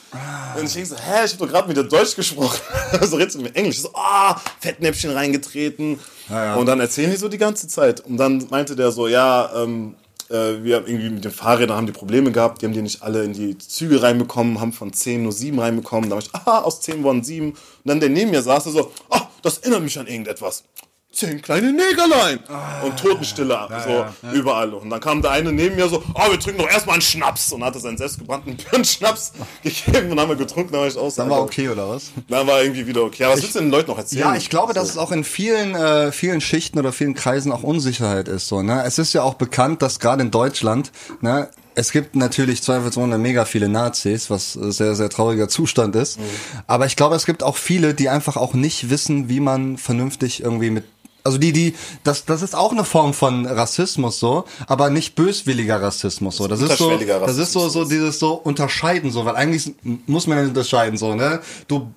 Und ich denke so, hä, ich hab doch gerade mit dir Deutsch gesprochen. so redest du mit Englisch. Ich so, ah, Fettnäpfchen reingetreten. Ja, ja. Und dann erzählen die so die ganze Zeit. Und dann meinte der so, ja, ähm, äh, wir haben irgendwie mit den Fahrrädern haben die Probleme gehabt, die haben die nicht alle in die Züge reinbekommen, haben von 10 nur 7 reinbekommen. Da war ich, aha, aus 10 waren 7. Und dann der neben mir saß, der so, ah, das erinnert mich an irgendetwas. Zehn kleine Negerlein. und Totenstille so überall. Und dann kam der eine neben mir so, ah, wir trinken doch erstmal einen Schnaps. Und hat er seinen selbstgebrannten Birnenschnaps gegeben und haben wir getrunken. Dann war ich aus. Dann war okay, oder was? Dann war irgendwie wieder okay. Aber was willst du den Leuten noch erzählen? Ja, ich glaube, dass So. es auch in vielen, äh, vielen Schichten oder vielen Kreisen auch Unsicherheit ist. So, ne? Es ist ja auch bekannt, dass gerade in Deutschland, ne, es gibt natürlich zweifelsohne mega viele Nazis, was sehr, sehr trauriger Zustand ist. Aber ich glaube, es gibt auch viele, die einfach auch nicht wissen, wie man vernünftig irgendwie mit also die, die, das, das ist auch eine Form von Rassismus so, aber nicht böswilliger Rassismus so. Das ist so, das ist so, so dieses so unterscheiden so, weil eigentlich muss man unterscheiden so, ne? Du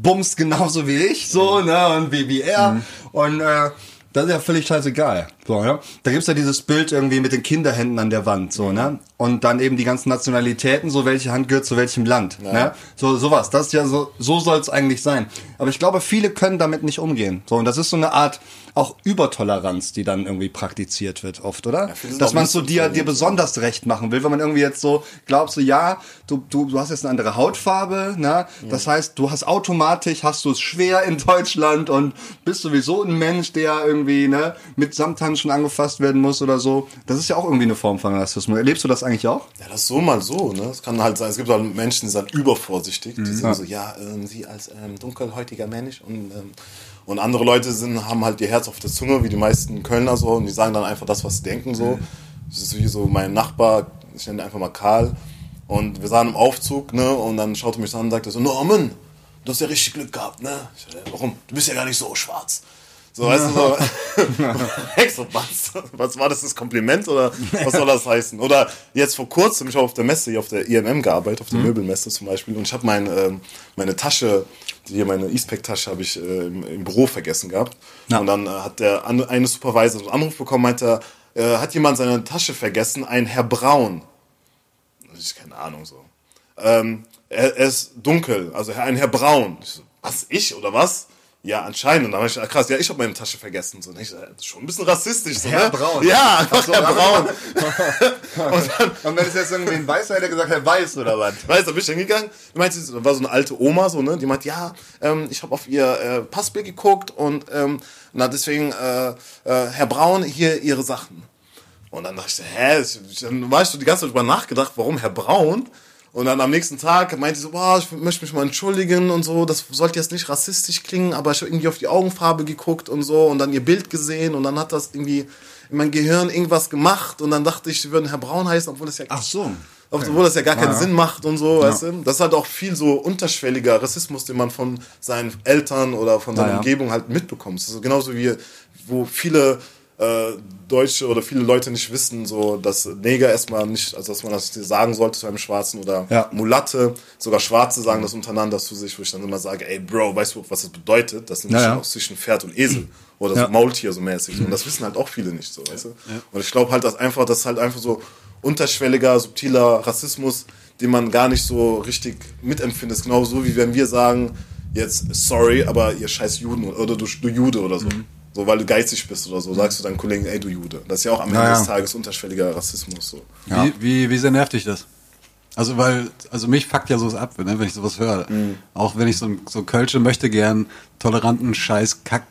bummst genauso wie ich so, ne? Und wie, wie er. Und äh, das ist ja völlig scheißegal. So, ne? Da gibt's ja dieses Bild irgendwie mit den Kinderhänden an der Wand, so, ne? Und dann eben die ganzen Nationalitäten, so welche Hand gehört zu welchem Land. Ne? So sowas. Das ist ja so, so soll's eigentlich sein. Aber ich glaube, viele können damit nicht umgehen. So, und das ist so eine Art auch Übertoleranz, die dann irgendwie praktiziert wird oft, oder? sind Dass man so dir, dir besonders recht machen will, wenn man irgendwie jetzt so glaubt, so ja, du, du, du hast jetzt eine andere Hautfarbe, ne? Das heißt, du hast automatisch, hast du es schwer in Deutschland und bist sowieso ein Mensch, der irgendwie, ne, mit Samthandschuhen angefasst werden muss oder so. Das ist ja auch irgendwie eine Form von Rassismus. Erlebst du das eigentlich auch? Ja, das ist so mal so, ne? Es kann halt sein, es gibt halt Menschen, die sind übervorsichtig, die sind so, ja, ähm, sie als ähm, dunkelhäutiger Mensch und, ähm, und andere Leute sind, haben halt ihr Herz auf der Zunge, wie die meisten Kölner so, und die sagen dann einfach das, was sie denken so. Das ist wie so mein Nachbar, ich nenne ihn einfach mal Karl, und wir sahen im Aufzug, ne, und dann schaute er mich an und sagte so, Norman, du hast ja richtig Glück gehabt, ne? Ich so, "Ja, warum? Du bist ja gar nicht so schwarz. So, weißt du, so. So, was? Was war das, das Kompliment oder was soll das heißen? Oder jetzt vor kurzem, ich habe auf der Messe, hier auf der IMM gearbeitet, auf der Möbelmesse zum Beispiel, und ich habe mein, ähm, meine Tasche, hier meine E-Spec-Tasche habe ich äh, im, im Büro vergessen gehabt. Ja. Und dann äh, hat der eine Supervisor einen Anruf bekommen, meinte, äh, hat jemand seine Tasche vergessen, ein Herr Braun. Ich keine Ahnung so. Ähm, er, er ist dunkel, also ein Herr Braun. Ich so, was, ich oder was? Ja, anscheinend. Und dann war ich, ah, krass, ja, ich habe meine Tasche vergessen. So, ich, äh, das ist schon ein bisschen rassistisch. So, Herr ne? Braun. Ja, einfach Ach so, Herr Braun. und, dann, und wenn es jetzt irgendwie ein Weißer hätte gesagt, Herr Weiß oder was? Weißt du, da bin ich hingegangen, die meinte, da war so eine alte Oma, so, ne? Die meinte, ja, ähm, ich habe auf ihr äh, Passbild geguckt und ähm, na, deswegen, äh, äh, Herr Braun, hier ihre Sachen. Und dann dachte ich, hä? Dann war ich so die ganze Zeit drüber nachgedacht, warum Herr Braun? Und dann am nächsten Tag meinte sie so, boah, ich möchte mich mal entschuldigen und so, das sollte jetzt nicht rassistisch klingen, aber ich habe irgendwie auf die Augenfarbe geguckt und so und dann ihr Bild gesehen und dann hat das irgendwie in mein Gehirn irgendwas gemacht und dann dachte ich, sie würden Herr Braun heißen, obwohl das ja Ach so. obwohl das ja gar keinen Ja. Sinn macht und so, weißt du? Das ist halt auch viel so unterschwelliger Rassismus, den man von seinen Eltern oder von seiner Ja, ja. Umgebung halt mitbekommt. Das ist genauso wie, wo viele äh, Deutsche oder viele Leute nicht wissen, so, dass Neger erstmal nicht, also dass man das sagen sollte zu einem Schwarzen oder Ja. Mulatte, sogar Schwarze sagen das untereinander zu sich, wo ich dann immer sage, ey Bro, weißt du, was das bedeutet? Das ist Ja, nicht ja. auch zwischen Pferd und Esel oder Ja. so Maultier so mäßig. Und das wissen halt auch viele nicht so, weißt du? Und ich glaube halt, dass einfach, das halt einfach so unterschwelliger, subtiler Rassismus, den man gar nicht so richtig mitempfindet. Genau so, wie wenn wir sagen, jetzt sorry, aber ihr scheiß Juden oder du, du Jude oder so. Mhm. So, weil du geizig bist oder so, sagst du deinen Kollegen, ey, du Jude. Das ist ja auch am Ende Ja, ja. des Tages unterschwelliger Rassismus. So. Wie, wie, wie sehr nervt dich das? Also, weil, also mich fuckt ja sowas ab, ne, wenn ich sowas höre. Auch wenn ich so, ein- so Kölsche möchte gern toleranten Scheiß, Kack,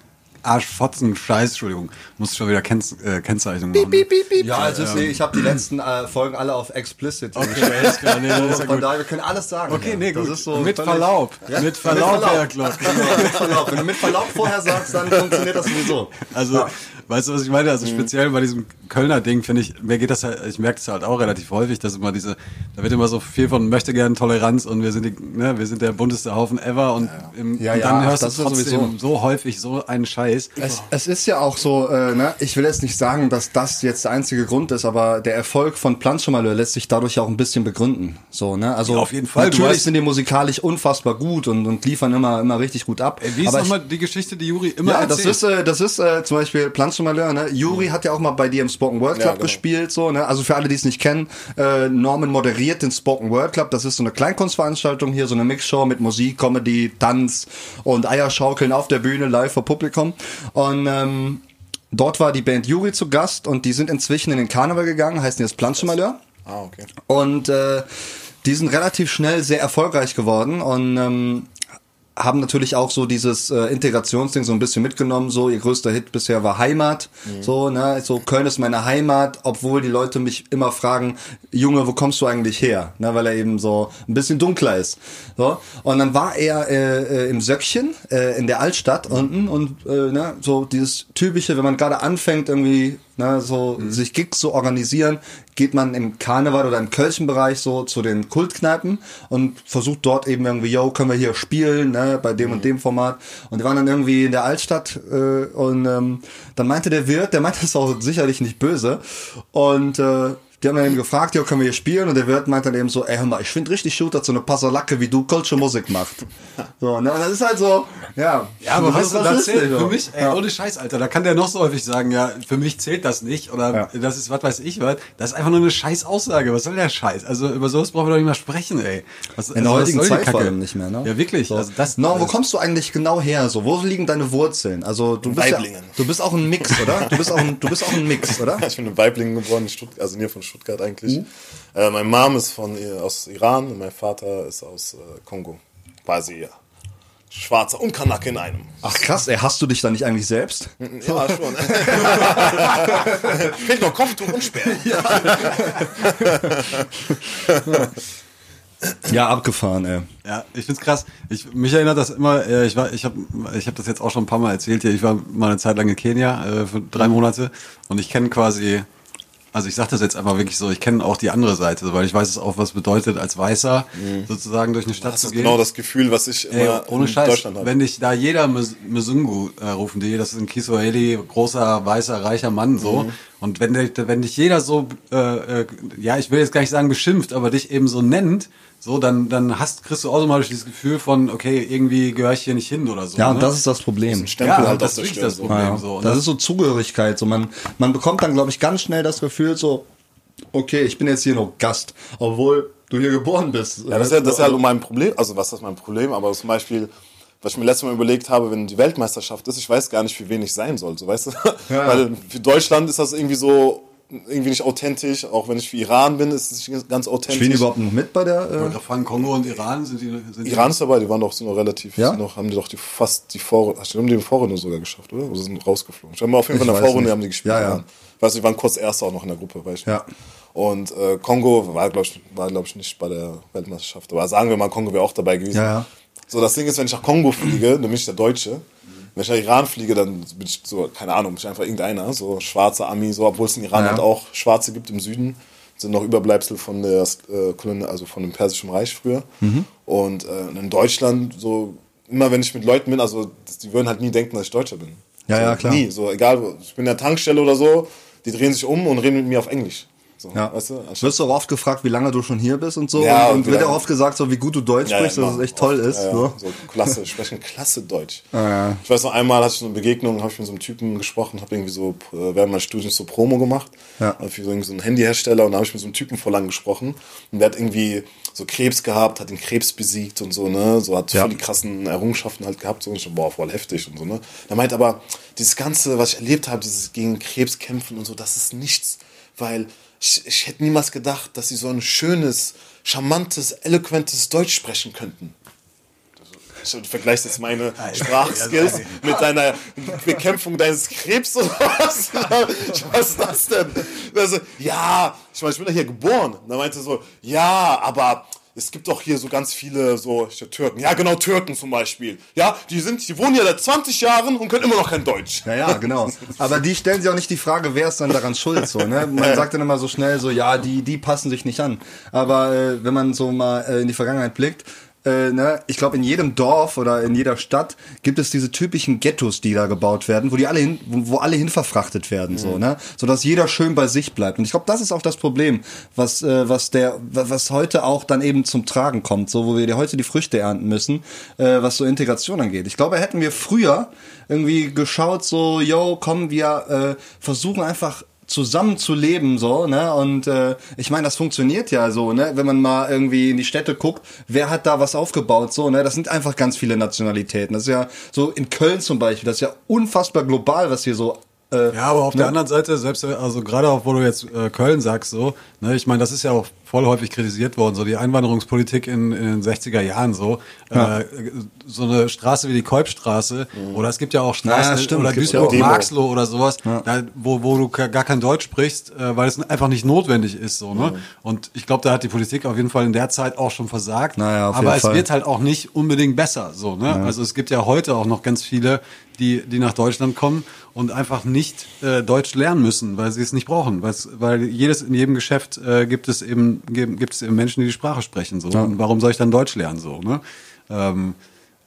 Arsch, Fotzen, Scheiß, Entschuldigung, muss schon wieder Kenz, äh, Kennzeichnung machen. ne? Ja, also ist, ich habe die letzten äh, Folgen alle auf explicit Okay, gestellt. klar, nee, ist ja Von daher, wir können alles sagen. Okay, ja. nee, Das gut. ist so mit völlig- Verlaub. Ja? Mit Verlaub, Verlaub. Herr mit Verlaub. Wenn du mit Verlaub vorher sagst, dann funktioniert das sowieso. Also, weißt du, was ich meine? Also speziell bei diesem Kölner Ding finde ich, mir geht das halt, ich merke das halt auch relativ häufig, dass immer diese, da wird immer so viel von möchte gern Toleranz und wir sind die, ne, wir sind der bunteste Haufen ever und, im, Ja, und ja, dann ach, hörst das du trotzdem sowieso. so häufig so einen Scheiß. Es, es ist ja auch so, äh, ne, ich will jetzt nicht sagen, dass das jetzt der einzige Grund ist, aber der Erfolg von Planschmalheur lässt sich dadurch auch ein bisschen begründen. So, ne? Also Ja, auf jeden Fall. Natürlich sind die musikalisch unfassbar gut und, und liefern immer, immer richtig gut ab. Ey, wie ist nochmal die Geschichte, die Juri immer ja, das erzählt? ist, äh, das ist äh, zum Beispiel Planschmalheur, ne? Juri hat ja auch mal bei dir im Spoken Word Club Ja, genau. gespielt, so, ne? Also für alle, die es nicht kennen, äh, Norman moderiert den Spoken Word Club. Das ist so eine Kleinkunstveranstaltung hier, so eine Mixshow mit Musik, Comedy, Tanz und Eierschaukeln auf der Bühne live vor Publikum. Und ähm, dort war die Band Juri zu Gast und die sind inzwischen in den Karneval gegangen, heißen jetzt Planschmalheur. Ah, okay. Und äh, die sind relativ schnell sehr erfolgreich geworden und ähm, haben natürlich auch so dieses äh, Integrationsding so ein bisschen mitgenommen. So ihr größter Hit bisher war Heimat. So ne, so Köln ist meine Heimat, obwohl die Leute mich immer fragen, Junge, wo kommst du eigentlich her? Ne, weil er eben so ein bisschen dunkler ist. So und dann war er äh, äh, im Söckchen äh, in der Altstadt unten und äh, ne, so dieses typische, wenn man gerade anfängt irgendwie ne, so sich Gigs zu organisieren, geht man im Karneval oder im Kölschen-Bereich so zu den Kultkneipen und versucht dort eben irgendwie, yo, können wir hier spielen, ne, bei dem und dem Format. Und die waren dann irgendwie in der Altstadt äh, und ähm, dann meinte der Wirt, der meinte das auch sicherlich nicht böse und äh, die haben dann eben gefragt, ja, können wir hier spielen? Und der Wirt meinte dann eben so, ey, hör mal, ich finde richtig gut, dass so eine Passalacke wie du Kölsche Musik macht. So, ne? Und das ist halt so, ja. Ja, aber weißt ist du, das zählt für mich, ey, Ja. ohne Scheiß, Alter, da kann der noch so häufig sagen, ja, für mich zählt das nicht oder Ja. das ist was weiß ich was. Das ist einfach nur eine scheiß Aussage. Was soll der Scheiß? Also über sowas brauchen wir doch nicht mehr sprechen, ey. Was, In der also, heutigen Zeit vor Kacke? allem nicht mehr, ne? Ja, wirklich. So. Also das, no, wo kommst du eigentlich genau her? So, wo liegen deine Wurzeln? Also du bist ja, Weiblingen. du bist auch ein Mix, oder? Du bist auch ein, du bist auch ein Mix, oder? Ich bin in Weiblingen geboren, in also näher von Stuttgart eigentlich. Mhm. Äh, mein Mom ist von, äh, aus Iran und mein Vater ist aus äh, Kongo. Quasi, ja. Schwarzer und Kanake in einem. Ach krass, ey, hast du dich da nicht eigentlich selbst? Ja, schon. Fehlt noch Kopftuch und Speer. Ja, abgefahren, ey. Ja, ich find's krass. Ich, mich erinnert das immer, äh, ich war, ich habe ich hab das jetzt auch schon ein paar Mal erzählt hier, ich war mal eine Zeit lang in Kenia äh, für drei Monate und ich kenne quasi, also ich sage das jetzt einfach wirklich so, ich kenne auch die andere Seite, weil ich weiß es auch, was bedeutet, als Weißer sozusagen durch eine Stadt Das zu ist gehen. genau das Gefühl, was ich Ey, immer ohne in Scheiß, Deutschland habe. wenn dich da jeder Mzungu äh, rufen die, das ist ein Kiswahili, großer, weißer, reicher Mann so. Mhm. Und wenn, der, wenn dich jeder so, äh, äh, ja, ich will jetzt gar nicht sagen beschimpft, aber dich eben so nennt, so, dann, dann hast, kriegst du automatisch dieses Gefühl von, okay, irgendwie gehöre ich hier nicht hin oder so. Ja, ne? und das ist das Problem. Stempel ja, halt das der ist das so. Problem. Ja, so. Das ist so Zugehörigkeit. So man, man bekommt dann, glaube ich, ganz schnell das Gefühl, so, okay, ich bin jetzt hier nur Gast, obwohl du hier geboren bist. Ja, das ist ja, das ist ja halt mein Problem. Also, was ist mein Problem? Aber zum Beispiel, was ich mir letztes Mal überlegt habe, wenn die Weltmeisterschaft ist, ich weiß gar nicht, für wen ich sein soll, so weißt du? Weil für Deutschland ist das irgendwie so irgendwie nicht authentisch, auch wenn ich für Iran bin, ist es nicht ganz authentisch. Spielen die überhaupt noch mit bei der? Ich Äh, fragen, Kongo und Iran sind die. Sind Iran ist dabei, die waren doch so noch relativ, Ja? sind noch, haben die doch die fast die Vorrunde, ach, die haben die Vorrunde sogar geschafft, oder? Oder sind rausgeflogen? Ich habe auf jeden Ich Fall in der Vorrunde nicht. haben die gespielt. Ja, ja. Iran. Ich weiß, die waren kurz Erster auch noch in der Gruppe, weiß ich Ja. nicht. Und äh, Kongo war, glaube ich, war, glaub ich, nicht bei der Weltmeisterschaft. Aber sagen wir mal, Kongo wäre auch dabei gewesen. Ja, ja. So, das Ding ist, wenn ich nach Kongo fliege, dann bin ich der Deutsche. Wenn ich nach Iran fliege, dann bin ich so, keine Ahnung, bin ich einfach irgendeiner, so schwarzer Ami, so, obwohl es in Iran Ja. halt auch Schwarze gibt im Süden, sind noch Überbleibsel von der äh, Kolon also von dem Persischen Reich früher. Mhm. Und äh, in Deutschland, so, immer wenn ich mit Leuten bin, also die würden halt nie denken, dass ich Deutscher bin. Ja, so, ja, klar. Nie, so, egal, ich bin in der Tankstelle oder so, die drehen sich um und reden mit mir auf Englisch. So, ja. weißt du? Anstatt- Wirst du auch oft gefragt, wie lange du schon hier bist und so. Ja, und, wird auch oft gesagt, so wie gut du Deutsch Ja, ja, sprichst, dass es echt toll Oft, ist. Ja, ja. So. So klasse, sprechen klasse Deutsch. ja. Ich weiß noch einmal hatte ich so eine Begegnung, habe ich mit so einem Typen gesprochen, habe irgendwie so äh, während meines Studiums so Promo gemacht, Ja. Für so so einen Handyhersteller und da habe ich mit so einem Typen voll lang gesprochen und der hat irgendwie so Krebs gehabt, hat den Krebs besiegt und so, ne, so hat Ja. voll die krassen Errungenschaften halt gehabt, so und ich so, boah, voll heftig und so, ne. Der meint aber, dieses ganze, was ich erlebt habe, dieses gegen Krebs kämpfen und so, das ist nichts, weil ich, ich hätte niemals gedacht, dass sie so ein schönes, charmantes, eloquentes Deutsch sprechen könnten. Du vergleichst jetzt meine Sprachskills mit deiner Bekämpfung deines Krebs oder was? was ist das denn? Also, ja, ich meine, ich bin ja hier geboren. Er meinte so, ja, aber es gibt doch hier so ganz viele so Türken. Ja, genau, Türken zum Beispiel. Ja, die sind, die wohnen ja seit 20 Jahren und können immer noch kein Deutsch. Ja, ja, genau. Aber die stellen sich auch nicht die Frage, wer ist dann daran schuld, so, ne? Man sagt dann immer so schnell so, ja, die, die passen sich nicht an. Aber äh, wenn man so mal äh, in die Vergangenheit blickt, äh, ne, ich glaube, in jedem Dorf oder in jeder Stadt gibt es diese typischen Ghettos, die da gebaut werden, wo die alle hin, wo, wo alle hin verfrachtet werden, so, ne, so dass jeder schön bei sich bleibt. Und ich glaube, das ist auch das Problem, was äh, was der was heute auch dann eben zum Tragen kommt, so wo wir heute die Früchte ernten müssen, äh, was so Integration angeht. Ich glaube, hätten wir früher irgendwie geschaut, so, yo, komm, wir äh, versuchen einfach zusammen zu leben so ne? Und äh, ich meine das funktioniert ja so ne? Wenn man mal irgendwie in die Städte guckt wer hat da was aufgebaut so ne? Das sind einfach ganz viele Nationalitäten. Das ist ja so in Köln zum Beispiel das ist ja unfassbar global was hier so äh, Ja, aber auf ne? der anderen Seite, selbst, also gerade auch, wo du jetzt äh, Köln sagst, so, ne, ich meine, das ist ja auch voll häufig kritisiert worden, so die Einwanderungspolitik in, in den 60er Jahren so. Äh, so eine Straße wie die Kolbstraße, oder es gibt ja auch Straßen, Ja, stimmt, oder ja. Duisburg-Marxloh oder sowas, da, wo, wo du gar kein Deutsch sprichst, äh, weil es einfach nicht notwendig ist, so, ne? Und ich glaube, da hat die Politik auf jeden Fall in der Zeit auch schon versagt. Naja, auf aber jeden es Fall. wird halt auch nicht unbedingt besser, so, ne? Also es gibt ja heute auch noch ganz viele, die, die nach Deutschland kommen und einfach nicht äh, Deutsch lernen müssen, weil sie es nicht brauchen, weil jedes in jedem Geschäft äh, gibt es eben gibt, gibt es Menschen, die die Sprache sprechen, so. Und warum soll ich dann Deutsch lernen, so, ne? Ähm,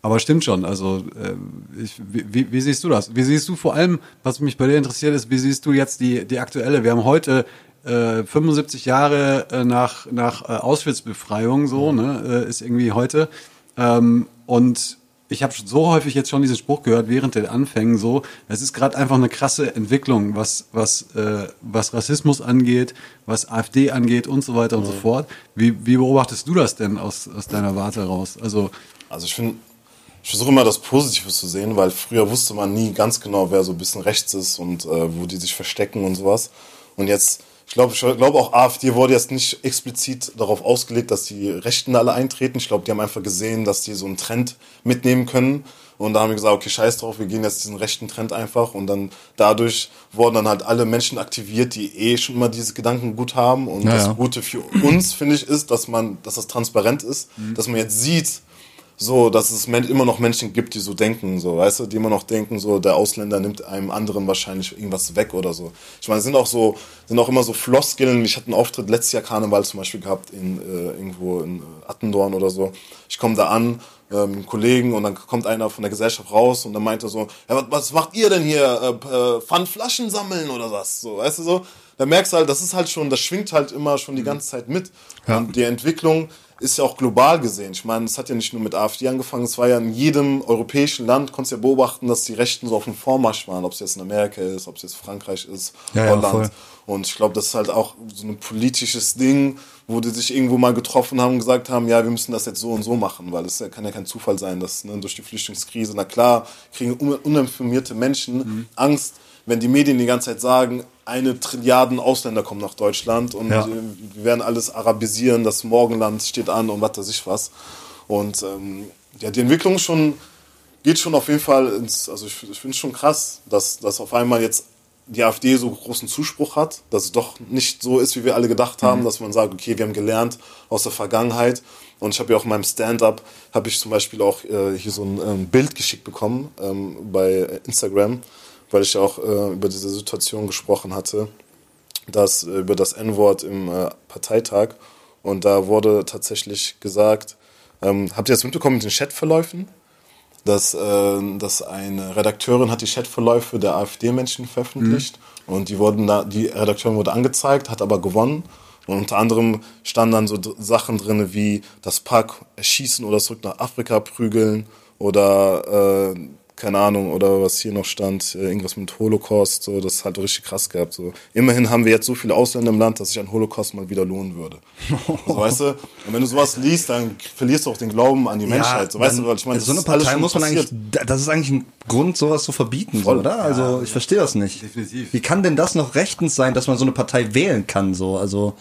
aber stimmt schon, also äh, ich, wie, wie, wie siehst du das? Wie siehst du vor allem, was mich bei dir interessiert ist, wie siehst du jetzt die, die aktuelle? Wir haben heute äh, 75 Jahre äh, nach, nach äh, Auschwitz-Befreiung, so, ne, äh, ist irgendwie heute. Ähm, und ich habe so häufig jetzt schon diesen Spruch gehört während den Anfängen so, es ist gerade einfach eine krasse Entwicklung, was was äh, was Rassismus angeht, was AfD angeht und so weiter und so fort. Wie, wie beobachtest du das denn aus, aus deiner Warte raus? Also Also ich finde, ich versuche immer das Positive zu sehen, weil früher wusste man nie ganz genau, wer so ein bisschen rechts ist und äh, wo die sich verstecken und sowas. Und jetzt, ich glaube, ich glaube auch AfD wurde jetzt nicht explizit darauf ausgelegt, dass die Rechten alle eintreten. Ich glaube, die haben einfach gesehen, dass die so einen Trend mitnehmen können. Und da haben wir gesagt, okay, scheiß drauf, wir gehen jetzt diesen rechten Trend einfach. Und dann dadurch wurden dann halt alle Menschen aktiviert, die eh schon immer diese Gedanken gut haben. Und Ja, das. Gute für uns, finde ich, ist, dass man, dass das transparent ist, dass man jetzt sieht, so, dass es immer noch Menschen gibt, die so denken, so, weißt du, die immer noch denken, so, der Ausländer nimmt einem anderen wahrscheinlich irgendwas weg oder so. Ich meine, es sind auch so, sind auch immer so Floskeln. Ich hatte einen Auftritt letztes Jahr Karneval zum Beispiel gehabt in äh, irgendwo in Attendorn oder so. Ich komme da an äh, mit einem Kollegen und dann kommt einer von der Gesellschaft raus und dann meinte so, ja, was, was macht ihr denn hier? Äh, äh, Pfandflaschen sammeln oder was? So, weißt du so? Da merkst du halt, das ist halt schon, das schwingt halt immer schon die ganze Zeit mit. Und die Entwicklung ist ja auch global gesehen. Ich meine, es hat ja nicht nur mit AfD angefangen, es war ja in jedem europäischen Land, konntest ja beobachten, dass die Rechten so auf dem Vormarsch waren, ob es jetzt in Amerika ist, ob es jetzt Frankreich ist, Ja, ja, Holland. voll. Und ich glaube, das ist halt auch so ein politisches Ding, wo die sich irgendwo mal getroffen haben und gesagt haben, ja, wir müssen das jetzt so und so machen, weil es ja- kann ja kein Zufall sein, dass ne, durch die Flüchtlingskrise, na klar, kriegen un uninformierte Menschen Angst, wenn die Medien die ganze Zeit sagen, eine Trilliarden Ausländer kommen nach Deutschland und Ja. wir werden alles arabisieren, das Morgenland steht an und was weiß ich was. Und ähm, ja, die Entwicklung schon, geht schon auf jeden Fall ins, also ich, ich finde es schon krass, dass, dass auf einmal jetzt die AfD so großen Zuspruch hat, dass es doch nicht so ist, wie wir alle gedacht haben, dass man sagt, okay, wir haben gelernt aus der Vergangenheit. Und ich habe ja auch in meinem Stand-up, habe ich zum Beispiel auch äh, hier so ein ähm, Bild geschickt bekommen ähm, bei Instagram, weil ich auch äh, über diese Situation gesprochen hatte, dass, äh, über das N-Wort im äh, Parteitag. Und da wurde tatsächlich gesagt, ähm, habt ihr das mitbekommen mit den Chatverläufen? dass, äh, dass eine Redakteurin hat die Chatverläufe der AfD-Menschen veröffentlicht und die wurden da, die Redakteurin wurde angezeigt, hat aber gewonnen. Und unter anderem standen dann so Sachen drin wie das Pack erschießen oder zurück nach Afrika prügeln oder äh, keine Ahnung, oder was hier noch stand, äh, irgendwas mit Holocaust, so, das hat richtig krass gehabt. So. Immerhin haben wir jetzt so viele Ausländer im Land, dass sich ein Holocaust mal wieder lohnen würde. so, weißt du? Und wenn du sowas liest, dann verlierst du auch den Glauben an die Menschheit. So, weißt dann- du, weil ich meine, so eine das ist alles Partei muss man passiert. eigentlich, das ist eigentlich ein Grund, sowas zu verbieten, so, Voll. oder? Also ich verstehe das nicht. Definitiv. Wie kann denn das noch rechtens sein, dass man so eine Partei wählen kann, so? Also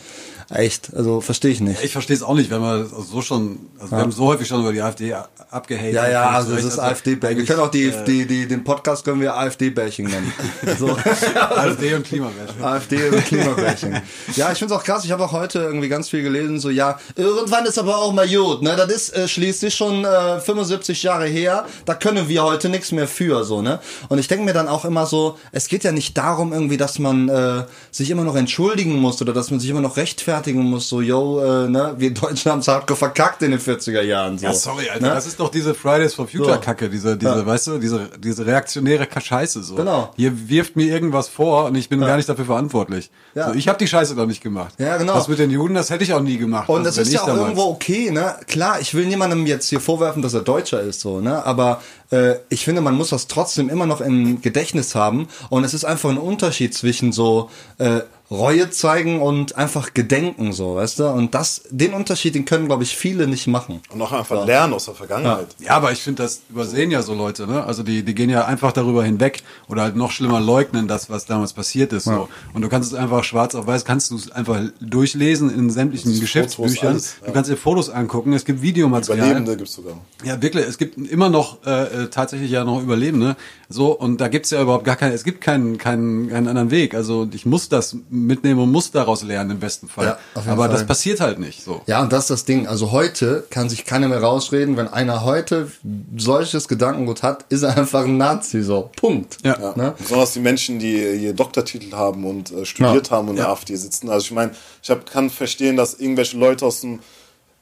echt, also verstehe ich nicht. Ich verstehe es auch nicht, wenn man so schon, also wir haben so häufig schon über die AfD abgehatet. Ja, ja, also das ist AfD-Bashing. Wir können auch die, äh, die, die, den Podcast können wir AfD-Bashing nennen. So. AfD und Klimawäsche. AfD und Klimabashing. Ja, ich find's auch krass. Ich habe auch heute irgendwie ganz viel gelesen, so ja, irgendwann ist aber auch mal gut, ne? Das ist äh, schließlich schon äh, 75 Jahre her. Da können wir heute nichts mehr für, so ne? Und ich denke mir dann auch immer so, es geht ja nicht darum irgendwie, dass man äh, sich immer noch entschuldigen muss oder dass man sich immer noch rechtfertigen muss, so yo, äh, ne? Wir Deutschen haben's hardcore verkackt in den 40er Jahren, so. Ja, sorry, Alter, Ne? das ist doch diese Fridays for Future So. Kacke, diese, diese, Ja. weißt du, diese, diese reaktionäre Scheiße so. Genau. Hier wirft mir irgendwas vor und ich bin gar nicht dafür verantwortlich. Ja. So, ich habe die Scheiße doch nicht gemacht. Ja, genau. Das mit den Juden, das hätte ich auch nie gemacht. Und also das ist ja auch damals- irgendwo okay, ne? Klar, ich will niemandem jetzt hier vorwerfen, dass er Deutscher ist, so, ne? Aber äh, ich finde, man muss das trotzdem immer noch im Gedächtnis haben. Und es ist einfach ein Unterschied zwischen so äh, Reue zeigen und einfach gedenken, so, weißt du? Und das, den Unterschied, den können, glaube ich, viele nicht machen. Und auch einfach lernen aus der Vergangenheit. Ja, aber ich finde, das übersehen ja so Leute, ne? Also die, die gehen ja einfach darüber hinweg oder halt noch schlimmer leugnen das, was damals passiert ist. So. Und du kannst es einfach schwarz auf weiß, kannst du es einfach durchlesen in sämtlichen Fotos, Geschäftsbüchern. alles, ja. Du kannst dir Fotos angucken, es gibt Videomaterial. Überlebende gibt's sogar. Ja, wirklich. Es gibt immer noch äh, äh, tatsächlich ja noch Überlebende. So und da gibt's ja überhaupt gar keinen. Es gibt keinen keinen keinen anderen Weg. Also ich muss das mitnehmen und muss daraus lernen im besten Fall. Ja, Aber Fall. das passiert halt nicht. So. Ja, und das ist das Ding. Also heute kann sich keiner mehr rausreden, wenn einer heute solches Gedankengut hat, ist er einfach ein Nazi, so. Punkt. Ja. Ja. Ne? Besonders die Menschen, die hier Doktortitel haben und äh, studiert Ja. haben und in der AfD sitzen. Also ich meine, ich hab, kann verstehen, dass irgendwelche Leute aus dem,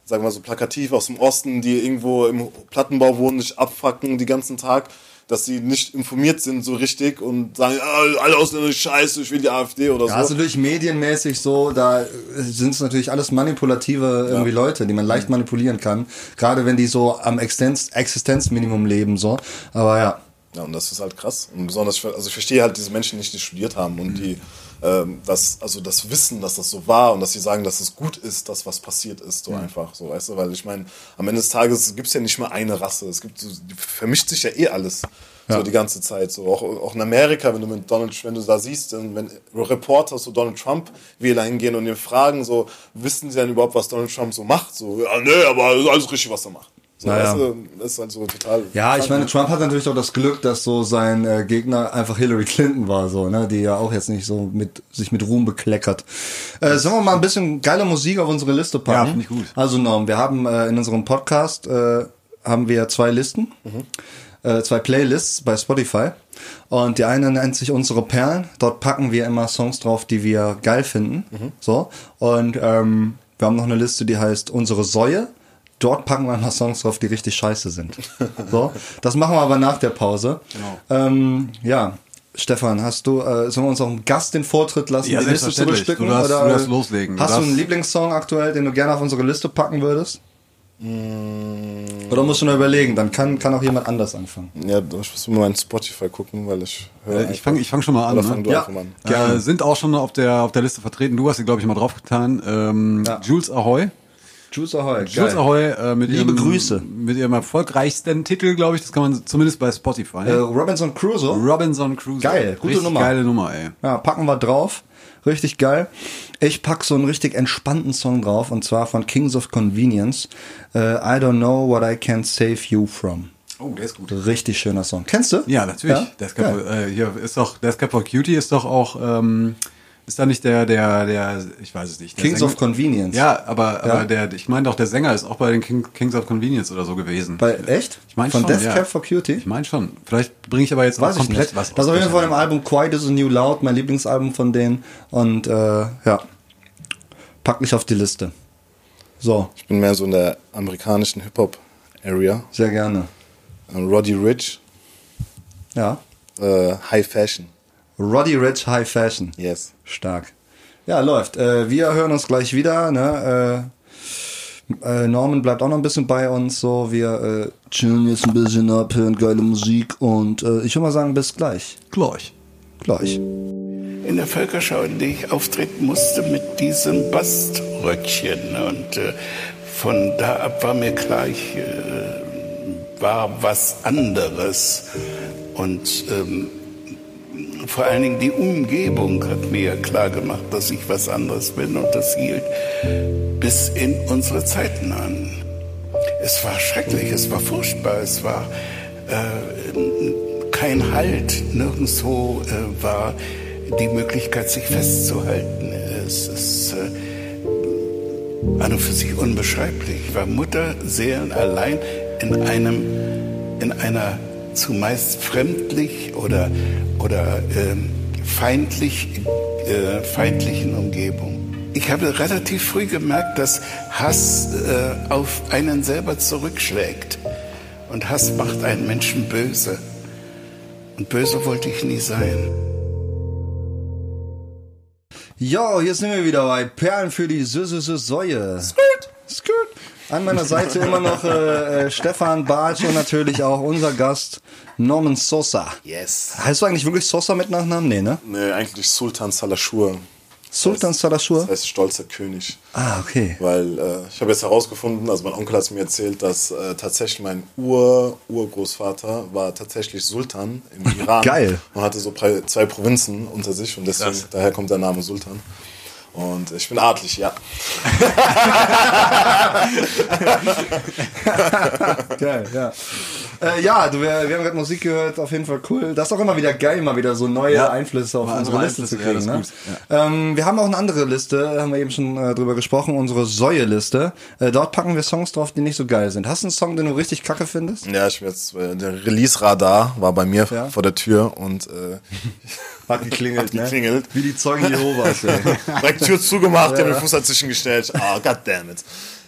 sagen wir mal so plakativ, aus dem Osten, die irgendwo im Plattenbau wohnen, nicht abfacken den ganzen Tag, dass sie nicht informiert sind so richtig und sagen, ah, alle Ausländer sind scheiße, ich will die AfD oder Ja, also so. durch medienmäßig so, da sind es natürlich alles manipulative irgendwie Leute, die man leicht manipulieren kann. Gerade wenn die so am Existenz Existenzminimum leben, so. Aber ja. Ja, und das ist halt krass. Und besonders, also ich verstehe halt diese Menschen nicht, die studiert haben und die ähm, das, also das Wissen, dass das so war und dass sie sagen, dass es gut ist, dass was passiert ist, so einfach, so, weißt du, weil ich meine, am Ende des Tages gibt's ja nicht mehr eine Rasse, es gibt vermischt sich ja eh alles. So die ganze Zeit. So auch, auch in Amerika, wenn du mit Donald, wenn du da siehst, dann, wenn Reporter so Donald Trump Wähler hingehen und ihn fragen, so, wissen sie denn überhaupt, was Donald Trump so macht? So, ja, nee, aber alles richtig, was er macht. So, Naja. weißt du, das ist halt so total. Ja, ich meine, Trump hat natürlich auch das Glück, dass so sein äh, Gegner einfach Hillary Clinton war, so, ne, die ja auch jetzt nicht so mit sich mit Ruhm bekleckert. Äh, sollen wir mal ein bisschen geile Musik auf unsere Liste packen? Ja, finde ich gut. Also Norm, wir haben äh, in unserem Podcast äh, haben wir zwei Listen, äh, zwei Playlists bei Spotify. Und die eine nennt sich unsere Perlen. Dort packen wir immer Songs drauf, die wir geil finden. So. Und ähm, wir haben noch eine Liste, die heißt unsere Säue. Dort packen wir mal Songs drauf, die richtig scheiße sind. So. Das machen wir aber nach der Pause. Genau. Ähm, ja. Stefan, hast du, äh, sollen wir unserem Gast den Vortritt lassen, Ja, die Liste zu selbstverständlich. bestücken? Du darfst- oder du darfst loslegen. Hast du einen Lieblingssong aktuell, den du gerne auf unsere Liste packen würdest? Oder musst du nur überlegen, dann kann, kann auch jemand anders anfangen. Ja, ich muss mal meinen Spotify gucken, weil ich höre. Äh, ich fange ich fang schon mal an. Oder fang Ne? du Ja. einfach mal an. Ja, sind auch schon auf der, auf der Liste vertreten. Du hast sie, glaube ich, mal draufgetan. Ähm, Ja. Jules Ahoy. Juice Ahoy, geil. Ahoy äh, mit, Liebe ihrem, Grüße. mit ihrem erfolgreichsten Titel, glaube ich. Das kann man zumindest bei Spotify. Äh, Robinson Crusoe. Robinson Crusoe. Geil, gute Richtig Nummer. Geile Nummer, ey. Ja, packen wir drauf. Richtig geil. Ich pack so einen richtig entspannten Song drauf und zwar von Kings of Convenience. Äh, I don't know what I can save you from. Oh, der ist gut. Richtig schöner Song. Kennst du? Ja, natürlich. Ja? Geil. for, äh, hier ist doch, Death Cab for Cutie ist doch auch, ähm, ist da nicht der, der, der, ich weiß es nicht. Kings Sänger- of Convenience. Ja, aber, aber Ja. der, ich meine doch, der Sänger ist auch bei den King, Kings of Convenience oder so gewesen. Bei, echt? Ich meine Von schon, Death ja. Cab for Cutie? Ich meine schon. Vielleicht bringe ich aber jetzt Weiß komplett nicht. was Das ist auf jeden Fall im Album Quiet is a New Loud, mein Lieblingsalbum von denen. Und äh, ja, pack mich auf die Liste. So, Ich bin mehr so in der amerikanischen Hip-Hop-Area. sehr gerne. Äh, Roddy Rich, Ja. äh, High Fashion. Roddy Rich High Fashion. Yes. Stark. Ja, läuft. Äh, wir hören uns gleich wieder. Ne? Äh, äh, Norman bleibt auch noch ein bisschen bei uns. So, wir äh, chillen jetzt ein bisschen ab, hören geile Musik und äh, ich würde mal sagen, bis gleich. Gleich. Gleich. in der Völkerschau, in der ich auftreten musste mit diesem Baströckchen. Und äh, von da ab war mir klar, ich äh, war was anderes. Und ähm, vor allen Dingen die Umgebung hat mir klar gemacht, dass ich was anderes bin. Und das hielt bis in unsere Zeiten an. Es war schrecklich, es war furchtbar, es war äh, kein Halt, nirgendwo äh, war die Möglichkeit, sich festzuhalten. Es ist äh, an und für sich unbeschreiblich. Ich war Mutter Seelen allein in einem, in einer zumeist fremdlich oder, oder ähm, feindlich, äh, feindlichen Umgebung. Ich habe relativ früh gemerkt, dass Hass äh, auf einen selber zurückschlägt. Und Hass macht einen Menschen böse. Und böse wollte ich nie sein. Jo, hier sind wir wieder bei Perlen für die süße Säue. Skirt, skirt. An meiner Seite immer noch äh, äh, Stefan Bartsch und natürlich auch unser Gast Norman Sosa. Yes. Heißt du eigentlich wirklich Sosa mit Nachnamen? Nee, ne? Nee, eigentlich Sultan Salashur. Sultan Salashur? Das heißt stolzer König. Ah, okay. Weil äh, ich habe jetzt herausgefunden, also mein Onkel hat es mir erzählt, dass äh, tatsächlich mein Ur-Urgroßvater war tatsächlich Sultan im Iran. Geil. Und hatte so zwei Provinzen unter sich und deswegen, Krass. daher kommt der Name Sultan. Und ich bin adlig, ja. Geil, ja. Äh, ja, du, wir, wir haben gerade Musik gehört, auf jeden Fall cool. Das ist auch immer wieder geil, mal wieder so neue Ja. Einflüsse auf Mal unsere Liste zu Einflüsse, ja, kriegen. das ne? gut, ähm, wir haben auch eine andere Liste, haben wir eben schon äh, drüber gesprochen, unsere Säue-Liste. Äh, dort packen wir Songs drauf, die nicht so geil sind. Hast du einen Song, den du richtig kacke findest? Ja, ich bin jetzt, äh, der Release-Radar war bei mir Ja. vor der Tür und äh, Hat geklingelt, Hat geklingelt. Wie die Zeugen Jehovas, direkt Tür zugemacht, die haben den Fuß dazwischen gestellt. Ah, goddammit.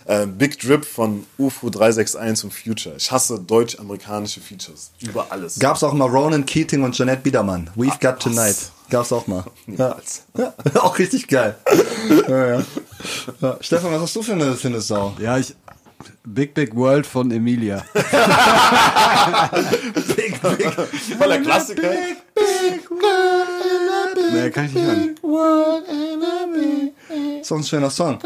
Äh, Big Drip von UFO 361 und Future. Ich hasse deutsch-amerikanische Features. Über alles. Gab's auch mal Ronan Keating und Jeanette Biedermann. We've Got Tonight. Gab's auch mal. Ja. ja. Auch richtig geil. ja, ja. Ja. Stefan, was hast du für eine, für eine Sau? Ja, ich. Big Big World von Emilia. Big, big, Voll der Klassiker. nee, kann ich nicht hören. So ein schöner Song.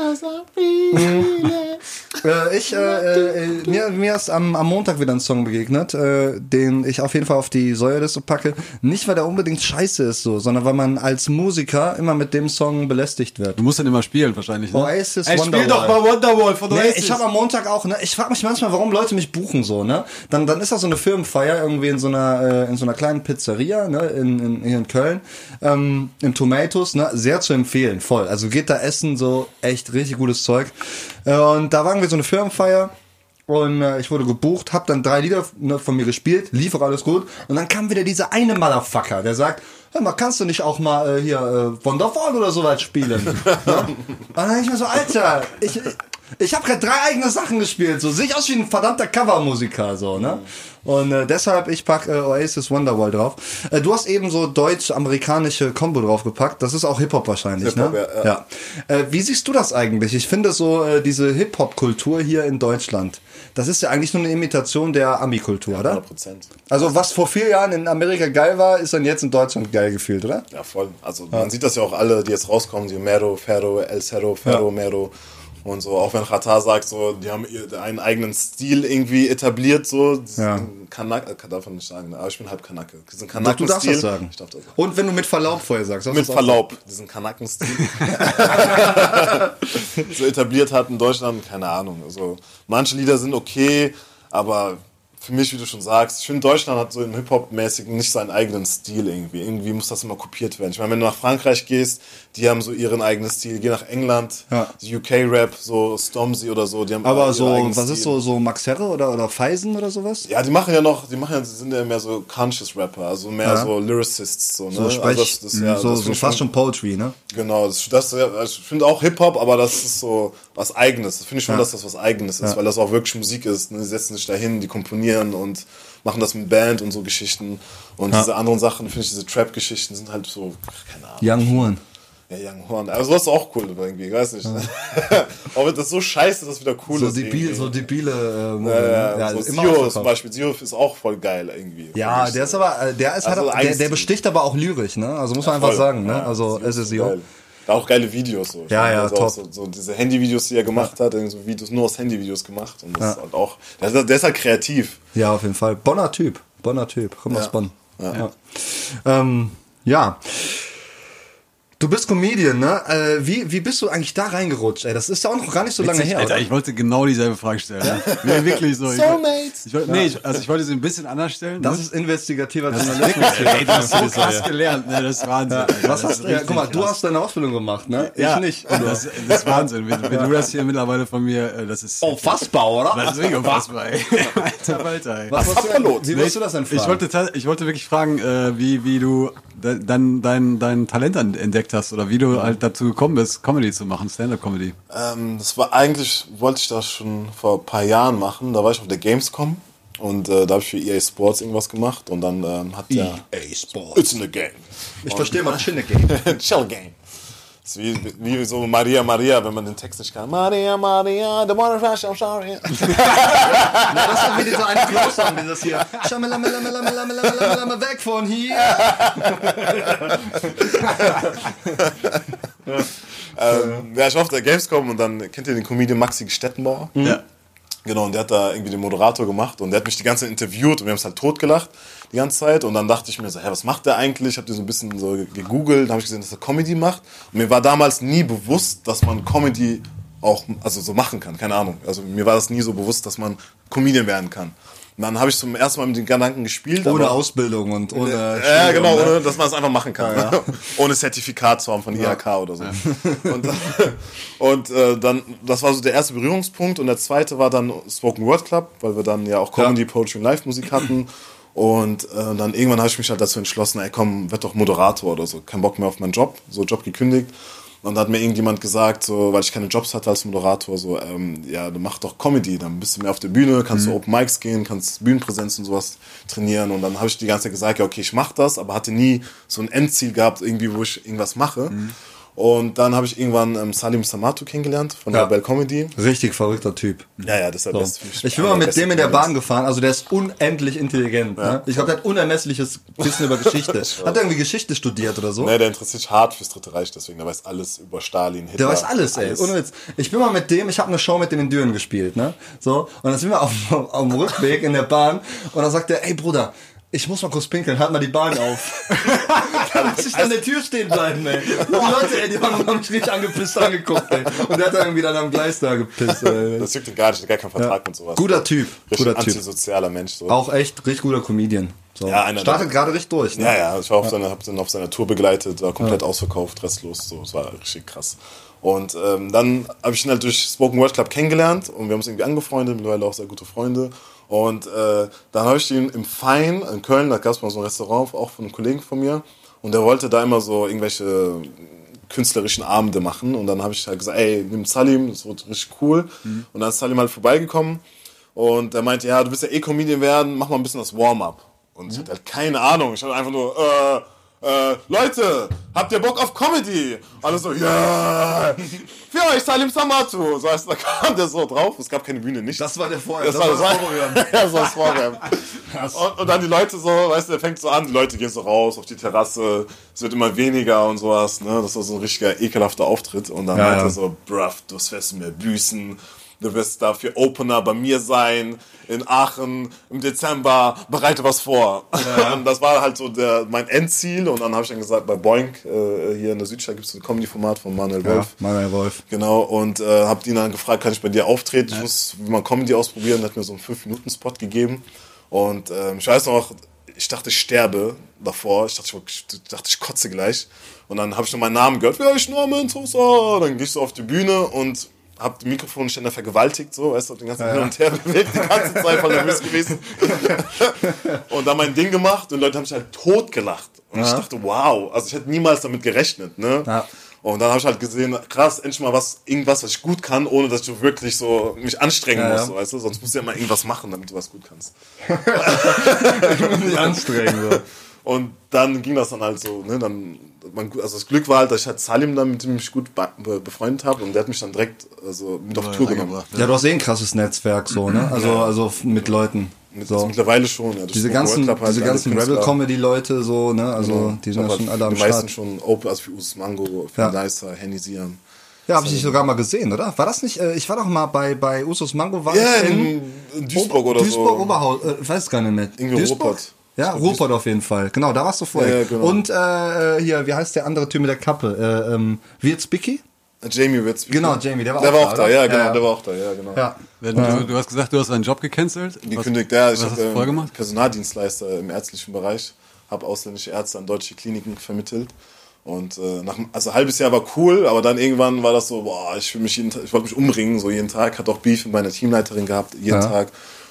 äh, ich, äh, äh, mir, mir ist am, am Montag wieder ein Song begegnet, äh, den ich auf jeden Fall auf die Säuerliste packe. Nicht, weil der unbedingt scheiße ist so, sondern weil man als Musiker immer mit dem Song belästigt wird. Du musst den immer spielen, wahrscheinlich. Ne? Oasis Ey, spiel Wonderwall. doch mal Wonderwall von Nee, Oasis. ich habe am Montag auch, ne, ich frage mich manchmal, warum Leute mich buchen so, ne? Dann, dann ist das so eine Firmenfeier irgendwie in so einer, äh, in so einer kleinen Pizzeria, ne, in, in, hier in Köln, ähm, im Tomatoes, ne, sehr zu empfehlen, voll. Also geht da essen, so echt richtig gutes Zeug. Äh, und da waren wir so eine Firmenfeier. Und äh, ich wurde gebucht, hab dann drei Lieder ne, von mir gespielt, lief auch alles gut. Und dann kam wieder dieser eine Motherfucker, der sagt, hör mal, kannst du nicht auch mal äh, hier äh, Wonderfall oder sowas spielen? ne? Und dann ich mir so, Alter, ich, Ich habe gerade drei eigene Sachen gespielt. So sehe ich aus wie ein verdammter Covermusiker, so, ne? Und äh, deshalb, ich pack äh, Oasis Wonderwall drauf. Äh, du hast eben so deutsch-amerikanische Combo draufgepackt. Das ist auch Hip-Hop wahrscheinlich, Hip-Hop, ne? ja, ja. Äh, wie siehst du das eigentlich? Ich finde so, äh, diese Hip-Hop-Kultur hier in Deutschland, das ist ja eigentlich nur eine Imitation der Ami-Kultur, oder? 100 Prozent. Also was vor vier Jahren in Amerika geil war, ist dann jetzt in Deutschland geil gefühlt, oder? Ja, voll. Also man sieht das ja auch alle, die jetzt rauskommen, die Mero, Ferro, El Cerro, Ferro, Ja. Mero. Und so, auch wenn Qatar sagt, so, die haben einen eigenen Stil irgendwie etabliert, so. Ja. Kanak, äh, darf man nicht sagen, ne? aber ich bin halb Kanake. Diesen Doch, du darfst Kanaken-Stil. das sagen. Ich darf das sagen. Und wenn du mit Verlaub vorher sagst. Mit Verlaub, diesen Kanaken-Stil. so etabliert hat in Deutschland, keine Ahnung. Also, manche Lieder sind okay, aber für mich, wie du schon sagst, ich finde, Deutschland hat so im Hip-Hop-mäßigen nicht seinen eigenen Stil irgendwie. Irgendwie muss das immer kopiert werden. Ich meine, wenn du nach Frankreich gehst, die haben so ihren eigenen Stil. Geh nach England, Ja. UK-Rap, so Stormzy oder so, die haben Aber so, was Stil. ist so, so Max Herre oder, oder Feisen oder sowas? Ja, die machen ja noch, die machen ja, sind ja mehr so Conscious Rapper, also mehr Ja. so Lyricists, so, ne? So, Sprech, also das, das, ja, so, so fast schon Poetry, ne? Genau, das, das ich finde auch Hip-Hop, aber das ist so was Eigenes. Das finde ich schon, dass das was Eigenes ist, weil das auch wirklich Musik ist. Ne? Die setzen sich dahin, die komponieren und machen das mit Band und so Geschichten. Und diese anderen Sachen, finde ich, diese Trap-Geschichten sind halt so, keine Ahnung. Young Horn. Ja, Young Horn. Aber sowas ist auch cool irgendwie, ich weiß nicht. aber das ist so scheiße, dass wieder cool so, ist. debil, so debile äh, ja, ja, ja, so Sio ausverkauft. zum Beispiel. Sio ist auch voll geil irgendwie. Ja, der so. ist aber, äh, der ist halt, Also auch- der, der besticht aber auch lyrisch, ne? Also muss man einfach Voll. sagen, ne? Ja, Also es ist jo. geil. Da auch geile Videos so. Ja, ja, also top. So, so diese Handyvideos, die er gemacht hat, so Videos nur aus Handyvideos gemacht. Und das Ja. ist halt auch, der ist, der ist halt kreativ. Ja, auf jeden Fall. Bonner Typ. Bonner Typ. Kommt Ja. aus Bonn. Ja. Ja. Ähm, ja. Du bist Comedian, ne? Äh, wie, wie bist du eigentlich da reingerutscht? Ey, das ist ja auch noch gar nicht so lange Witzig, her. Alter, oder? ich wollte genau dieselbe Frage stellen. Ne? Nee, wirklich so. Ich, Soulmates. ich wollte, nee, ich, also ich wollte sie ein bisschen anders stellen. Das ne? ist investigativer Das ist Journalismus. wirklich, ey, du hast so krass gelernt, ne? Das ist Wahnsinn. Alter. Was Das hast ist du? Ja, guck mal, du hast deine Ausbildung gemacht, ne? ja, Ich nicht. und Das, das ist Wahnsinn. Wenn, wenn du das hier mittlerweile von mir, äh, das ist. Unfassbar, oder? Das ist wirklich unfassbar, ey. Alter, Alter, ey. Was warst du, wie wirst du das denn fragen? Ich wollte, ich wollte wirklich fragen, äh, wie, wie du dein, dein, dein Talent entdeckt hast oder wie du halt dazu gekommen bist, Comedy zu machen, Stand-Up-Comedy. Ähm, das war eigentlich, wollte ich das schon vor ein paar Jahren machen. Da war ich auf der Gamescom. Und äh, da habe ich für EA Sports irgendwas gemacht. Und dann ähm, hat der... EA Sports. It's in the game. Ich verstehe mal Chinne Game. Chill Game. Das ist wie, wie so Maria Maria, wenn man den Text nicht kann. Maria Maria, the water fresh, I'm sorry. Na, das ist wieder so ein Club-Song, dieses hier. Schamalamalamalamalamalamalam, weg von hier. ähm, ja, ich war auf der Gamescom und dann kennt ihr den Comedian Maxi Stettenbauer? Ja. Genau, und der hat da irgendwie den Moderator gemacht und der hat mich die ganze Zeit interviewt und wir haben es halt totgelacht die ganze Zeit und dann dachte ich mir so, hä, was macht der eigentlich? Ich habe den so ein bisschen so gegoogelt, habe ich gesehen, dass er Comedy macht und mir war damals nie bewusst, dass man Comedy auch also so machen kann, keine Ahnung. Also mir war das nie so bewusst, dass man Comedian werden kann. Und dann habe ich zum ersten Mal mit den Gedanken gespielt. Ohne Ausbildung und ohne. ja, Studium, genau, ne? ohne, dass man es einfach machen kann. Ja, ja. ohne Zertifikat zu haben von IHK oder so. Und, und äh, dann, das war so der erste Berührungspunkt. Und der zweite war dann Spoken Word Club, weil wir dann ja auch Comedy, Poetry und Live-Musik hatten. Und äh, dann irgendwann habe ich mich halt dazu entschlossen, ey komm, werd doch Moderator oder so. Kein Bock mehr auf meinen Job. So Job gekündigt. Und da hat mir irgendjemand gesagt, so, weil ich keine Jobs hatte als Moderator, so, ähm, ja, du mach doch Comedy, dann bist du mehr auf der Bühne, kannst du Open Mics gehen, kannst Bühnenpräsenz und sowas trainieren. Und dann habe ich die ganze Zeit gesagt, ja, okay, ich mach das, aber hatte nie so ein Endziel gehabt, irgendwie, wo ich irgendwas mache. Und dann habe ich irgendwann ähm, Salim Samatu kennengelernt von Ja. der Bell Comedy. Richtig verrückter Typ. Ja, ja, das ist der So. beste. Ich bin mal mit dem in der Bahn gefahren, also der ist unendlich intelligent. Ne? Ich glaube, der hat unermessliches Wissen über Geschichte. Hat er irgendwie Geschichte studiert oder so? Ne, der interessiert sich hart fürs Dritte Reich, deswegen, der weiß alles über Stalin, Hitler. Der weiß alles, ey. Ohne Witz. Ich bin mal mit dem, ich habe eine Show mit dem in Düren gespielt, ne? So. Und dann sind wir auf, auf dem Rückweg in der Bahn und dann sagt er, ey Bruder, ich muss mal kurz pinkeln, halt mal die Bahn auf. da muss ich an der Tür stehen bleiben, ey. Und Leute, ey, die haben, haben mich richtig angepisst angeguckt, ey. Und der hat dann irgendwie dann am Gleis da gepisst, ey. Das juckt ihn gar nicht, der hat gar keinen Vertrag Ja. und sowas. Guter Typ, Richtig guter Typ. antisozialer Mensch. So. Auch echt richtig guter Comedian. So. Ja, einer Startet der- gerade richtig durch, ne? Ja, ja, ich war auf seiner, hab den auf seiner Tour begleitet, war komplett ausverkauft, restlos, so, es war richtig krass. Und ähm, dann habe ich ihn halt durch Spoken Word Club kennengelernt und wir haben uns irgendwie angefreundet, mittlerweile auch sehr gute Freunde. Und äh, dann habe ich ihn im Fein in Köln, da gab es mal so ein Restaurant, auch von einem Kollegen von mir, und der wollte da immer so irgendwelche künstlerischen Abende machen. Und dann habe ich halt gesagt, ey, nimm Salim, das wird richtig cool. Und dann ist Salim halt vorbeigekommen und er meinte, ja, du willst ja eh Comedian werden, mach mal ein bisschen das Warm-up. Und ich hatte halt keine Ahnung. Ich hatte einfach nur, äh, äh, Leute, habt ihr Bock auf Comedy? Alle so, ja, für euch Salim Samatu. So heißt, da kam der so drauf. Es gab keine Bühne, nicht. Das war der Vorher. Das, war das Vorprogramm. das war das Vorprogramm. Und, und dann die Leute so, weißt du, der fängt so an, die Leute gehen so raus auf die Terrasse, es wird immer weniger und sowas, ne? Das war so ein richtiger ekelhafter Auftritt. Und dann Ja, meinte ja. er so, bruv, du wirst mir büßen. Du wirst dafür Opener bei mir sein, in Aachen im Dezember, bereite was vor. Und das war halt so der, mein Endziel. Und dann habe ich dann gesagt, bei Boink, äh, hier in der Südstadt gibt es ein Comedy-Format von Manuel Ja, Wolf. Manuel Wolf. Genau, und äh, hab ihn dann gefragt, kann ich bei dir auftreten? Ich muss mal Comedy ausprobieren. Er hat mir so einen 5-Minuten-Spot gegeben. Und ähm, ich weiß noch, ich dachte, ich sterbe davor. Ich dachte, ich, ich dachte, ich kotze gleich. Und dann habe ich noch meinen Namen gehört. Ja, ich Norman Sosa. Dann ich so auf die Bühne und hab die Mikrofonständer vergewaltigt, so, weißt du, den ganzen Hin und Her bewegt, die ganze Zeit voll nervös gewesen. und dann mein Ding gemacht und Leute haben sich halt tot gelacht. Und ich dachte, wow, also ich hätte niemals damit gerechnet, ne? Ja. Und dann habe ich halt gesehen, krass, endlich mal was, irgendwas, was ich gut kann, ohne dass ich wirklich so mich anstrengen Ja, muss, ja. weißt du? Sonst musst du ja mal irgendwas machen, damit du was gut kannst. Nicht anstrengend. So. Und dann ging das dann halt so, ne, dann, man, also das Glück war halt, dass ich halt Salim dann, mit dem ich gut be be- befreundet habe und der hat mich dann direkt also, mit auf Tour genommen. Ja, du hast eh ein krasses Netzwerk, so, ne? Also, also f- mit Leuten. Mit, So. Mittlerweile schon, ja. Diese ganzen, halt diese ganzen. Rebel-Comedy-Leute, so, ne? Also, Genau. die sind ja schon alle am Die meisten Start. schon Open, also für Usus Mango, für Ja. Nicer, Henny Siam. Ja, habe ich dich sogar mal gesehen, oder? War das nicht, äh, ich war doch mal bei, bei Usus Mango, war Ja, ich in, in Duisburg oder Duisburg, so. Oberhaus, äh, ich weiß gar nicht mehr. Irgendwie Duisburg? Ruppert. Ja, Ruppert auf jeden Fall. Genau, da warst du vorher. Ja, genau. Und äh, hier, wie heißt der andere Typ mit der Kappe? Äh, ähm, Wirt Spicky? Jamie Witz. Genau, Jamie, der war der auch war da, auch da, oder? ja, genau, Ja, der war auch da, ja, genau. Ja. Du, du hast gesagt, du hast deinen Job gecancelt. Gekündigt, ja. Ich was hast habe ähm, gemacht? Personaldienstleister im ärztlichen Bereich, habe ausländische Ärzte an deutsche Kliniken vermittelt. Und äh, nach, also ein halbes Jahr war cool, aber dann irgendwann war das so, boah, ich will mich jeden Tag, ich wollte mich umbringen, so jeden Tag, hatte auch Beef mit meiner Teamleiterin gehabt, jeden Ja. Tag.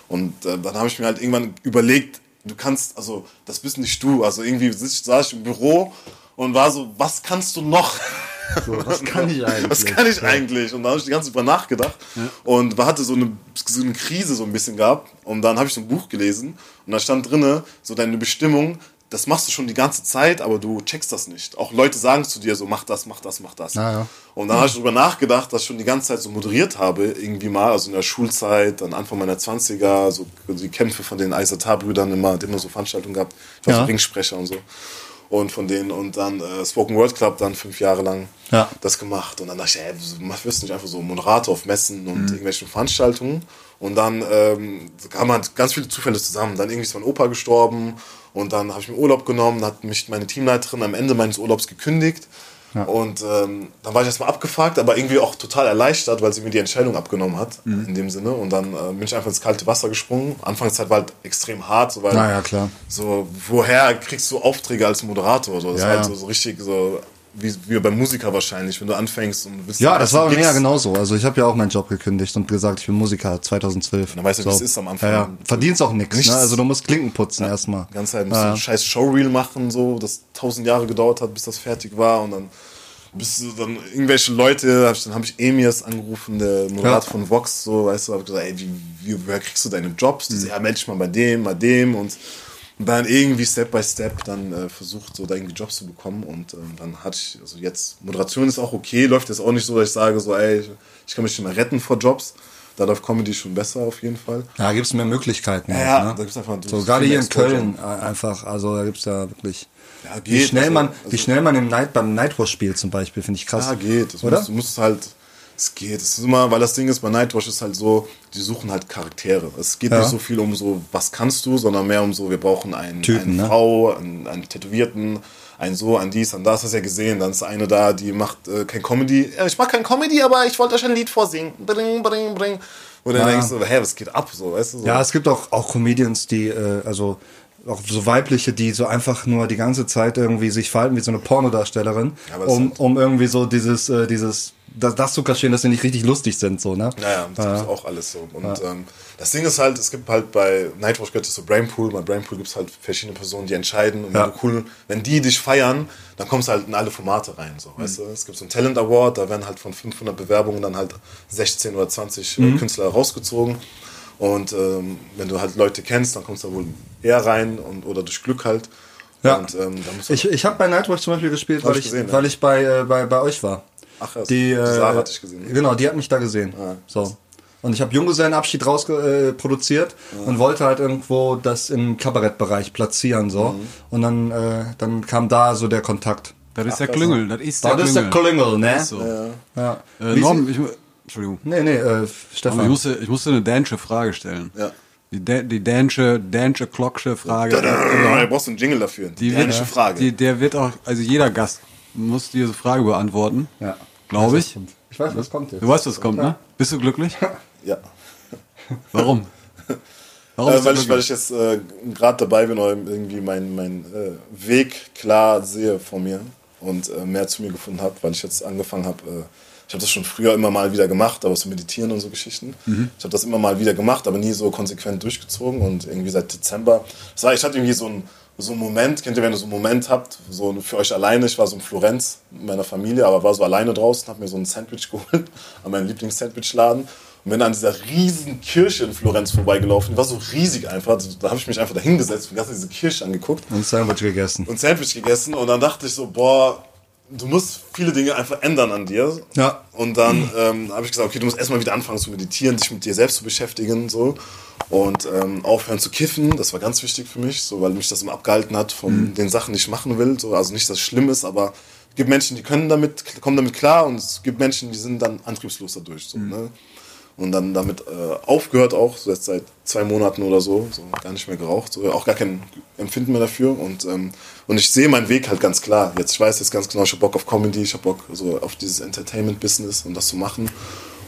Und äh, dann habe ich mir halt irgendwann überlegt, du kannst, also das bist nicht du. Also irgendwie saß ich im Büro und war so, was kannst du noch? was kann ich eigentlich? Was kann ich eigentlich? Und da habe ich die ganze Zeit drüber nachgedacht und war- hatte so eine, so eine Krise so ein bisschen gehabt. Und dann habe ich so ein Buch gelesen und da stand drinne so deine Bestimmung, das machst du schon die ganze Zeit, aber du checkst das nicht. Auch Leute sagen zu dir so, mach das, mach das, mach das. Ja. Und dann habe ich darüber nachgedacht, dass ich schon die ganze Zeit so moderiert habe, irgendwie mal, also in der Schulzeit, dann Anfang meiner 20er, so die Kämpfe von den Eisatar-Brüdern immer, immer so Veranstaltungen gehabt. Ich war Ja. so Ringsprecher und so. Und von denen, und dann äh, Spoken Word Club, dann fünf Jahre lang Ja. das gemacht. Und dann dachte ich, ey, wirst du nicht einfach so Moderator auf Messen und Mhm. irgendwelchen Veranstaltungen? Und dann ähm, kamen halt ganz viele Zufälle zusammen. Dann irgendwie ist mein Opa gestorben und dann habe ich mir Urlaub genommen, hat mich meine Teamleiterin am Ende meines Urlaubs gekündigt. Und ähm, dann war ich erstmal abgefuckt, aber irgendwie auch total erleichtert, weil sie mir die Entscheidung abgenommen hat, Mhm. in dem Sinne. Und dann äh, bin ich einfach ins kalte Wasser gesprungen. Anfangszeit war halt extrem hart, so weil Na ja, klar. so, woher kriegst du Aufträge als Moderator? So, das Ja, ist halt ja. so, so richtig so, wie, wie beim Musiker wahrscheinlich, wenn du anfängst und willst Ja, das war bei mir ja genauso. Also ich habe ja auch meinen Job gekündigt und gesagt, ich bin Musiker 2012. Dann weißt du, wie es ist am Anfang. Ja, ja. Verdienst auch nichts. Nichts. Ne? Also du musst Klinken putzen erstmal. Die ganze Zeit musst Ja. du ein scheiß Showreel machen, so, das tausend Jahre gedauert hat, bis das fertig war und dann bist du dann irgendwelche Leute, hab ich, dann habe ich Emirs angerufen, der Moderator Ja. von Vox, so, weißt du, hab gesagt, ey, wie, wie, woher kriegst du deine Jobs? Mhm. So, ja, melde dich mal bei dem, bei dem und dann irgendwie Step by Step dann äh, versucht, so da irgendwie Jobs zu bekommen und ähm, dann hatte ich, also jetzt, Moderation ist auch okay, läuft jetzt auch nicht so, dass ich sage, so, ey, ich, ich kann mich nicht mehr retten vor Jobs. Da läuft Comedy schon besser auf jeden Fall. Ja, gibt's mehr Möglichkeiten. Ja, auch, ja, ne? da gibt's einfach so gerade hier in. Köln äh, einfach. Also da gibt's ja wirklich. Ja, wie geht, schnell also- man, also- wie schnell man im Night beim Nightwatch spielt zum Beispiel, finde ich krass. Ja, geht. Das Oder? Musst, du musst halt, es geht. Es ist immer, weil das Ding ist, bei Nightwatch ist halt so, die suchen halt Charaktere. Es geht Ja. nicht so viel um so, was kannst du, sondern mehr um so, wir brauchen einen, Typen, eine ne? Frau, einen, einen Tätowierten, ein so, ein dies, ein das, hast du ja gesehen. Dann ist eine da, die macht äh, kein Comedy. Ja, ich mag kein Comedy, aber ich wollte euch ein Lied vorsingen. Bring, bring, bring. Und dann Ja. denkst du, hä, was geht ab, so, weißt du? So. Ja, es gibt auch, auch Comedians, die, äh, also auch so weibliche, die so einfach nur die ganze Zeit irgendwie sich verhalten wie so eine Pornodarstellerin, um, um irgendwie so dieses, äh, dieses, das, das zu kaschieren, dass sie nicht richtig lustig sind, so, ne? Naja, das ist auch alles so. Und ähm, das Ding ist halt, es gibt halt bei Nightwatch gibt es so Brainpool. Bei Brainpool gibt es halt verschiedene Personen, die entscheiden. Und Ja. wenn, cool, wenn die dich feiern, dann kommst du halt in alle Formate rein. So, weißt du? Es gibt so einen Talent Award, da werden halt von 500 Bewerbungen dann halt 16 oder 20 äh, Künstler rausgezogen. Und ähm, wenn du halt Leute kennst, dann kommst du da wohl eher rein und, oder durch Glück halt. Ja. Und, ähm, Ich, ich habe bei Nightwatch zum Beispiel gespielt, weil ich gesehen, ja. weil ich bei, äh, bei, bei euch war. Ach, krass. Die, Die äh, Sarah hatte ich gesehen. Genau, die hat mich da gesehen. so. Und ich habe Junggesellenabschied raus äh, produziert und wollte halt irgendwo das im Kabarettbereich platzieren so. Mhm. Und dann, äh, dann kam da so der Kontakt. Das ist der Klüngel, das ist der Das ist der Klüngel, ne? Ist so. Ja. Äh, Wie Norm, ich, Entschuldigung. Nee, nee, äh, Stefan. ich musste, ich musste eine dänische Frage stellen. Ja. Die, die dänische, dänische Klocksche Frage. Da brauchst du einen Jingle dafür. Die dänische Frage. Die, der wird auch, also jeder Gast muss diese Frage beantworten. Ja. Glaube ich. Ich weiß, was kommt jetzt. Du weißt, was kommt, ne? Bist du glücklich? ja. Warum? Warum Äh, weil, ich, weil ich jetzt äh, gerade dabei bin, irgendwie meinen mein, äh, Weg klar sehe vor mir und äh, mehr zu mir gefunden habe, weil ich jetzt angefangen habe. Ich habe das schon früher immer mal wieder gemacht, aber so meditieren und so Geschichten. Ich habe das immer mal wieder gemacht, aber nie so konsequent durchgezogen und irgendwie seit Dezember. Das war, ich hatte irgendwie so einen so einen Moment, kennt ihr, wenn ihr so einen Moment habt, so für euch alleine, ich war so in Florenz mit meiner Familie, aber war so alleine draußen, habe mir so ein Sandwich geholt an meinem Lieblings-Sandwichladen und bin an dieser riesen Kirche in Florenz vorbeigelaufen. Die war so riesig einfach. Da habe ich mich einfach da hingesetzt und ganz diese Kirche angeguckt Und Sandwich gegessen. und Sandwich gegessen. Und dann dachte ich so, boah, du musst viele Dinge einfach ändern an dir. Ja. Und dann ähm, habe ich gesagt, okay, du musst erstmal wieder anfangen zu meditieren, dich mit dir selbst zu beschäftigen. so Und ähm, aufhören zu kiffen. Das war ganz wichtig für mich, so, weil mich das immer abgehalten hat von den Sachen, die ich machen will. So. Also nicht, dass es schlimm ist, aber es gibt Menschen, die können damit, kommen damit klar und es gibt Menschen, die sind dann antriebslos dadurch. So, ne? Und dann damit äh, aufgehört auch, so jetzt seit zwei Monaten oder so, so gar nicht mehr geraucht, so auch gar kein Empfinden mehr dafür und ähm, und ich sehe meinen Weg halt ganz klar. Jetzt ich weiß jetzt ganz genau, ich habe Bock auf Comedy, ich habe Bock so auf dieses Entertainment-Business und das zu machen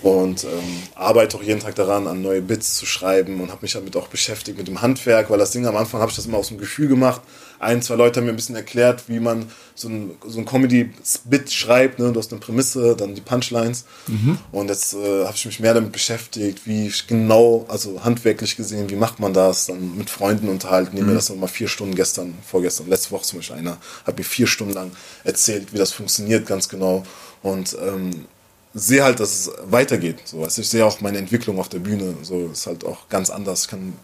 und ähm, arbeite auch jeden Tag daran, an neue Bits zu schreiben und habe mich damit auch beschäftigt mit dem Handwerk, weil das Ding am Anfang habe ich das immer aus dem Gefühl gemacht. Ein, zwei Leute haben mir ein bisschen erklärt, wie man so ein, so ein Comedy-Bit schreibt. Ne? Du hast eine Prämisse, dann die Punchlines. Und jetzt äh, habe ich mich mehr damit beschäftigt, wie genau, also handwerklich gesehen, wie macht man das, dann mit Freunden unterhalten, die mir das nochmal vier Stunden gestern, vorgestern, letzte Woche zum Beispiel einer, hat mir vier Stunden lang erzählt, wie das funktioniert ganz genau. Und ähm, sehe halt, dass es weitergeht. So, also ich sehe auch meine Entwicklung auf der Bühne. So ist halt auch ganz anders. Ich kann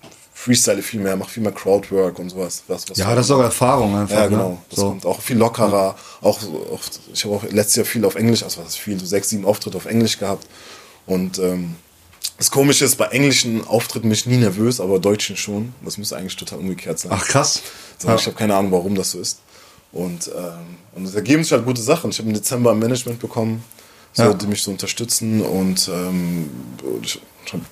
freestyle viel mehr, mache viel mehr Crowdwork und sowas. Was, was Ja, das ist auch Erfahrung einfach. ja, ne? genau. Das So. kommt auch viel lockerer. Auch, auch ich habe auch letztes Jahr viel auf Englisch, also was viel, so sechs, sieben Auftritte auf Englisch gehabt. Und ähm, das Komische ist, bei englischen Auftritten bin ich nie nervös, aber deutschen schon. Das müsste eigentlich total umgekehrt sein. Ach krass. So, Ja. Ich habe keine Ahnung, warum das so ist. Und, ähm, und es ergeben sich halt gute Sachen. Ich habe im Dezember ein Management bekommen, so, Ja. die mich so unterstützen. Und ähm, ich,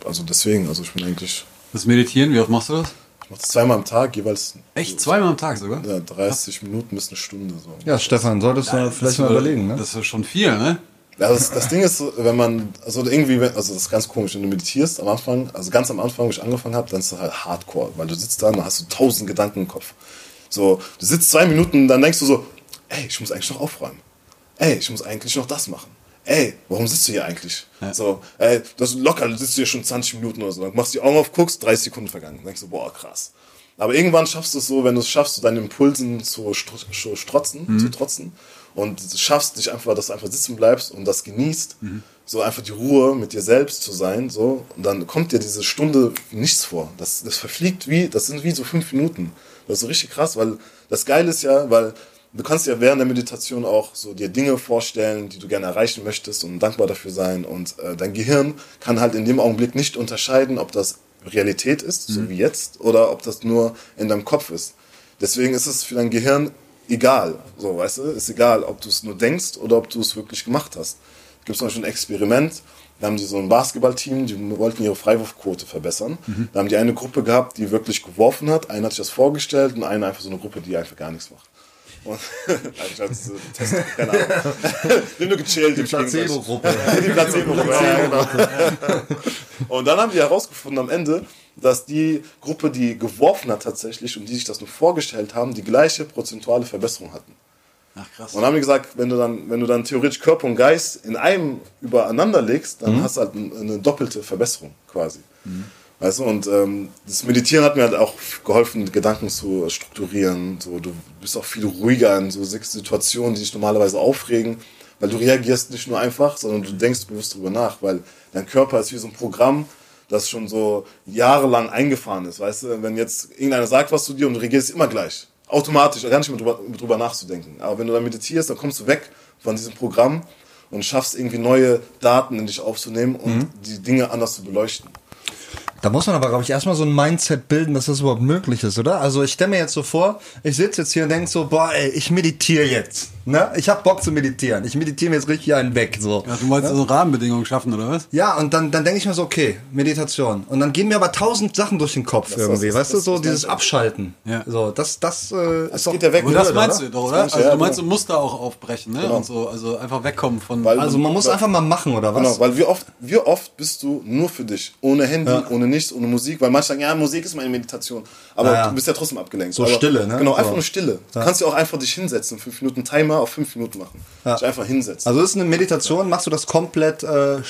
also deswegen, also ich bin eigentlich, Das Meditieren, wie oft machst du das? ich mache das zweimal am Tag, jeweils Echt? Zweimal am Tag sogar? ja, 30 Minuten bis eine Stunde. So. Ja, Stefan, solltest du vielleicht mal überlegen, ne? Das ist schon viel, ne? Ja, das, das Ding ist, so, wenn man, also irgendwie, also das ist ganz komisch, wenn du meditierst am Anfang, also ganz am Anfang, wo ich angefangen habe, dann ist das halt hardcore, weil du sitzt da und hast du tausend Gedanken im Kopf. So, du sitzt zwei Minuten, dann denkst du so, ey, ich muss eigentlich noch aufräumen. Ey, ich muss eigentlich noch das machen. Ey, warum sitzt du hier eigentlich? So, ey, das ist locker, du sitzt hier schon 20 Minuten oder so. Dann machst du die Augen auf, guckst, 30 Sekunden vergangen. Dann denkst du, boah, krass. Aber irgendwann schaffst du es so, wenn du es schaffst, so deinen Impulsen zu str- strotzen, zu trotzen und du schaffst dich einfach, dass du einfach sitzen bleibst und das genießt, so einfach die Ruhe mit dir selbst zu sein, so und dann kommt dir diese Stunde nichts vor. Das, das verfliegt wie, das sind wie so fünf Minuten. Das ist so richtig krass, weil das Geile ist ja, weil du kannst ja während der Meditation auch so dir Dinge vorstellen, die du gerne erreichen möchtest und dankbar dafür sein und äh, dein Gehirn kann halt in dem Augenblick nicht unterscheiden, ob das Realität ist, so wie jetzt, oder ob das nur in deinem Kopf ist. Deswegen ist es für dein Gehirn egal, so, weißt du, ist egal, ob du es nur denkst oder ob du es wirklich gemacht hast. Es gibt zum Beispiel ein Experiment, da haben die so ein Basketballteam, die wollten ihre Freiwurfquote verbessern. Da haben die eine Gruppe gehabt, die wirklich geworfen hat, einer hat sich das vorgestellt und eine einfach so eine Gruppe, die einfach gar nichts macht. Und, Nein, ich hatte so Test, keine Ahnung. Die haben nur gechillt. Die Placebo-Gruppe. Die Placebo-Gruppe, ja, genau. Und dann haben die herausgefunden am Ende, dass die Gruppe, die geworfen hat tatsächlich und die sich das nur vorgestellt haben, die gleiche prozentuale Verbesserung hatten. Ach krass. Und dann haben die gesagt, wenn du dann, wenn du dann theoretisch Körper und Geist in einem übereinander legst, dann hast du halt ein- eine doppelte Verbesserung quasi. Weißt du, und ähm, das Meditieren hat mir halt auch geholfen, Gedanken zu strukturieren. So, du bist auch viel ruhiger in so Situationen, die dich normalerweise aufregen, weil du reagierst nicht nur einfach, sondern du denkst bewusst drüber nach, weil dein Körper ist wie so ein Programm, das schon so jahrelang eingefahren ist. Weißt du, wenn jetzt irgendeiner sagt was zu dir und du reagierst immer gleich, automatisch, gar nicht mehr drüber, drüber nachzudenken. Aber wenn du dann meditierst, dann kommst du weg von diesem Programm und schaffst irgendwie neue Daten in dich aufzunehmen und die Dinge anders zu beleuchten. Da muss man aber, glaube ich, erstmal so ein Mindset bilden, dass das überhaupt möglich ist, oder? Also ich stelle mir jetzt so vor, ich sitze jetzt hier und denke so, boah, ey, ich meditiere jetzt. Ne? Ich habe Bock zu meditieren. Ich meditiere mir jetzt richtig einen weg. So. Ja, du meinst also Rahmenbedingungen schaffen, oder was? Ja, und dann, dann denke ich mir so, okay, Meditation. Und dann gehen mir aber tausend Sachen durch den Kopf Das- irgendwie, das- weißt du, das- so das dieses. Abschalten. Ja. So, das, das äh, ist doch geht ja weg. Und das meinst oder? du doch, oder? Das meinst du, Also ja, du meinst, du musst da auch aufbrechen, ne? Genau. Und so, also einfach wegkommen von. Weil- Also man muss einfach mal machen, oder was? Genau, weil wie oft, wie oft bist du nur für dich, ohne Handy, Ja. ohne nichts, ohne Musik, weil manche sagen, ja, Musik ist meine Meditation, aber Ja, ja. du bist ja trotzdem abgelenkt. So aber, Stille, ne? Genau, einfach So. nur Stille. Du kannst ja auch einfach dich hinsetzen, fünf Minuten Timer auf fünf Minuten machen. Ja. Dich einfach hinsetzen. Also ist eine Meditation, machst du das komplett äh, äh,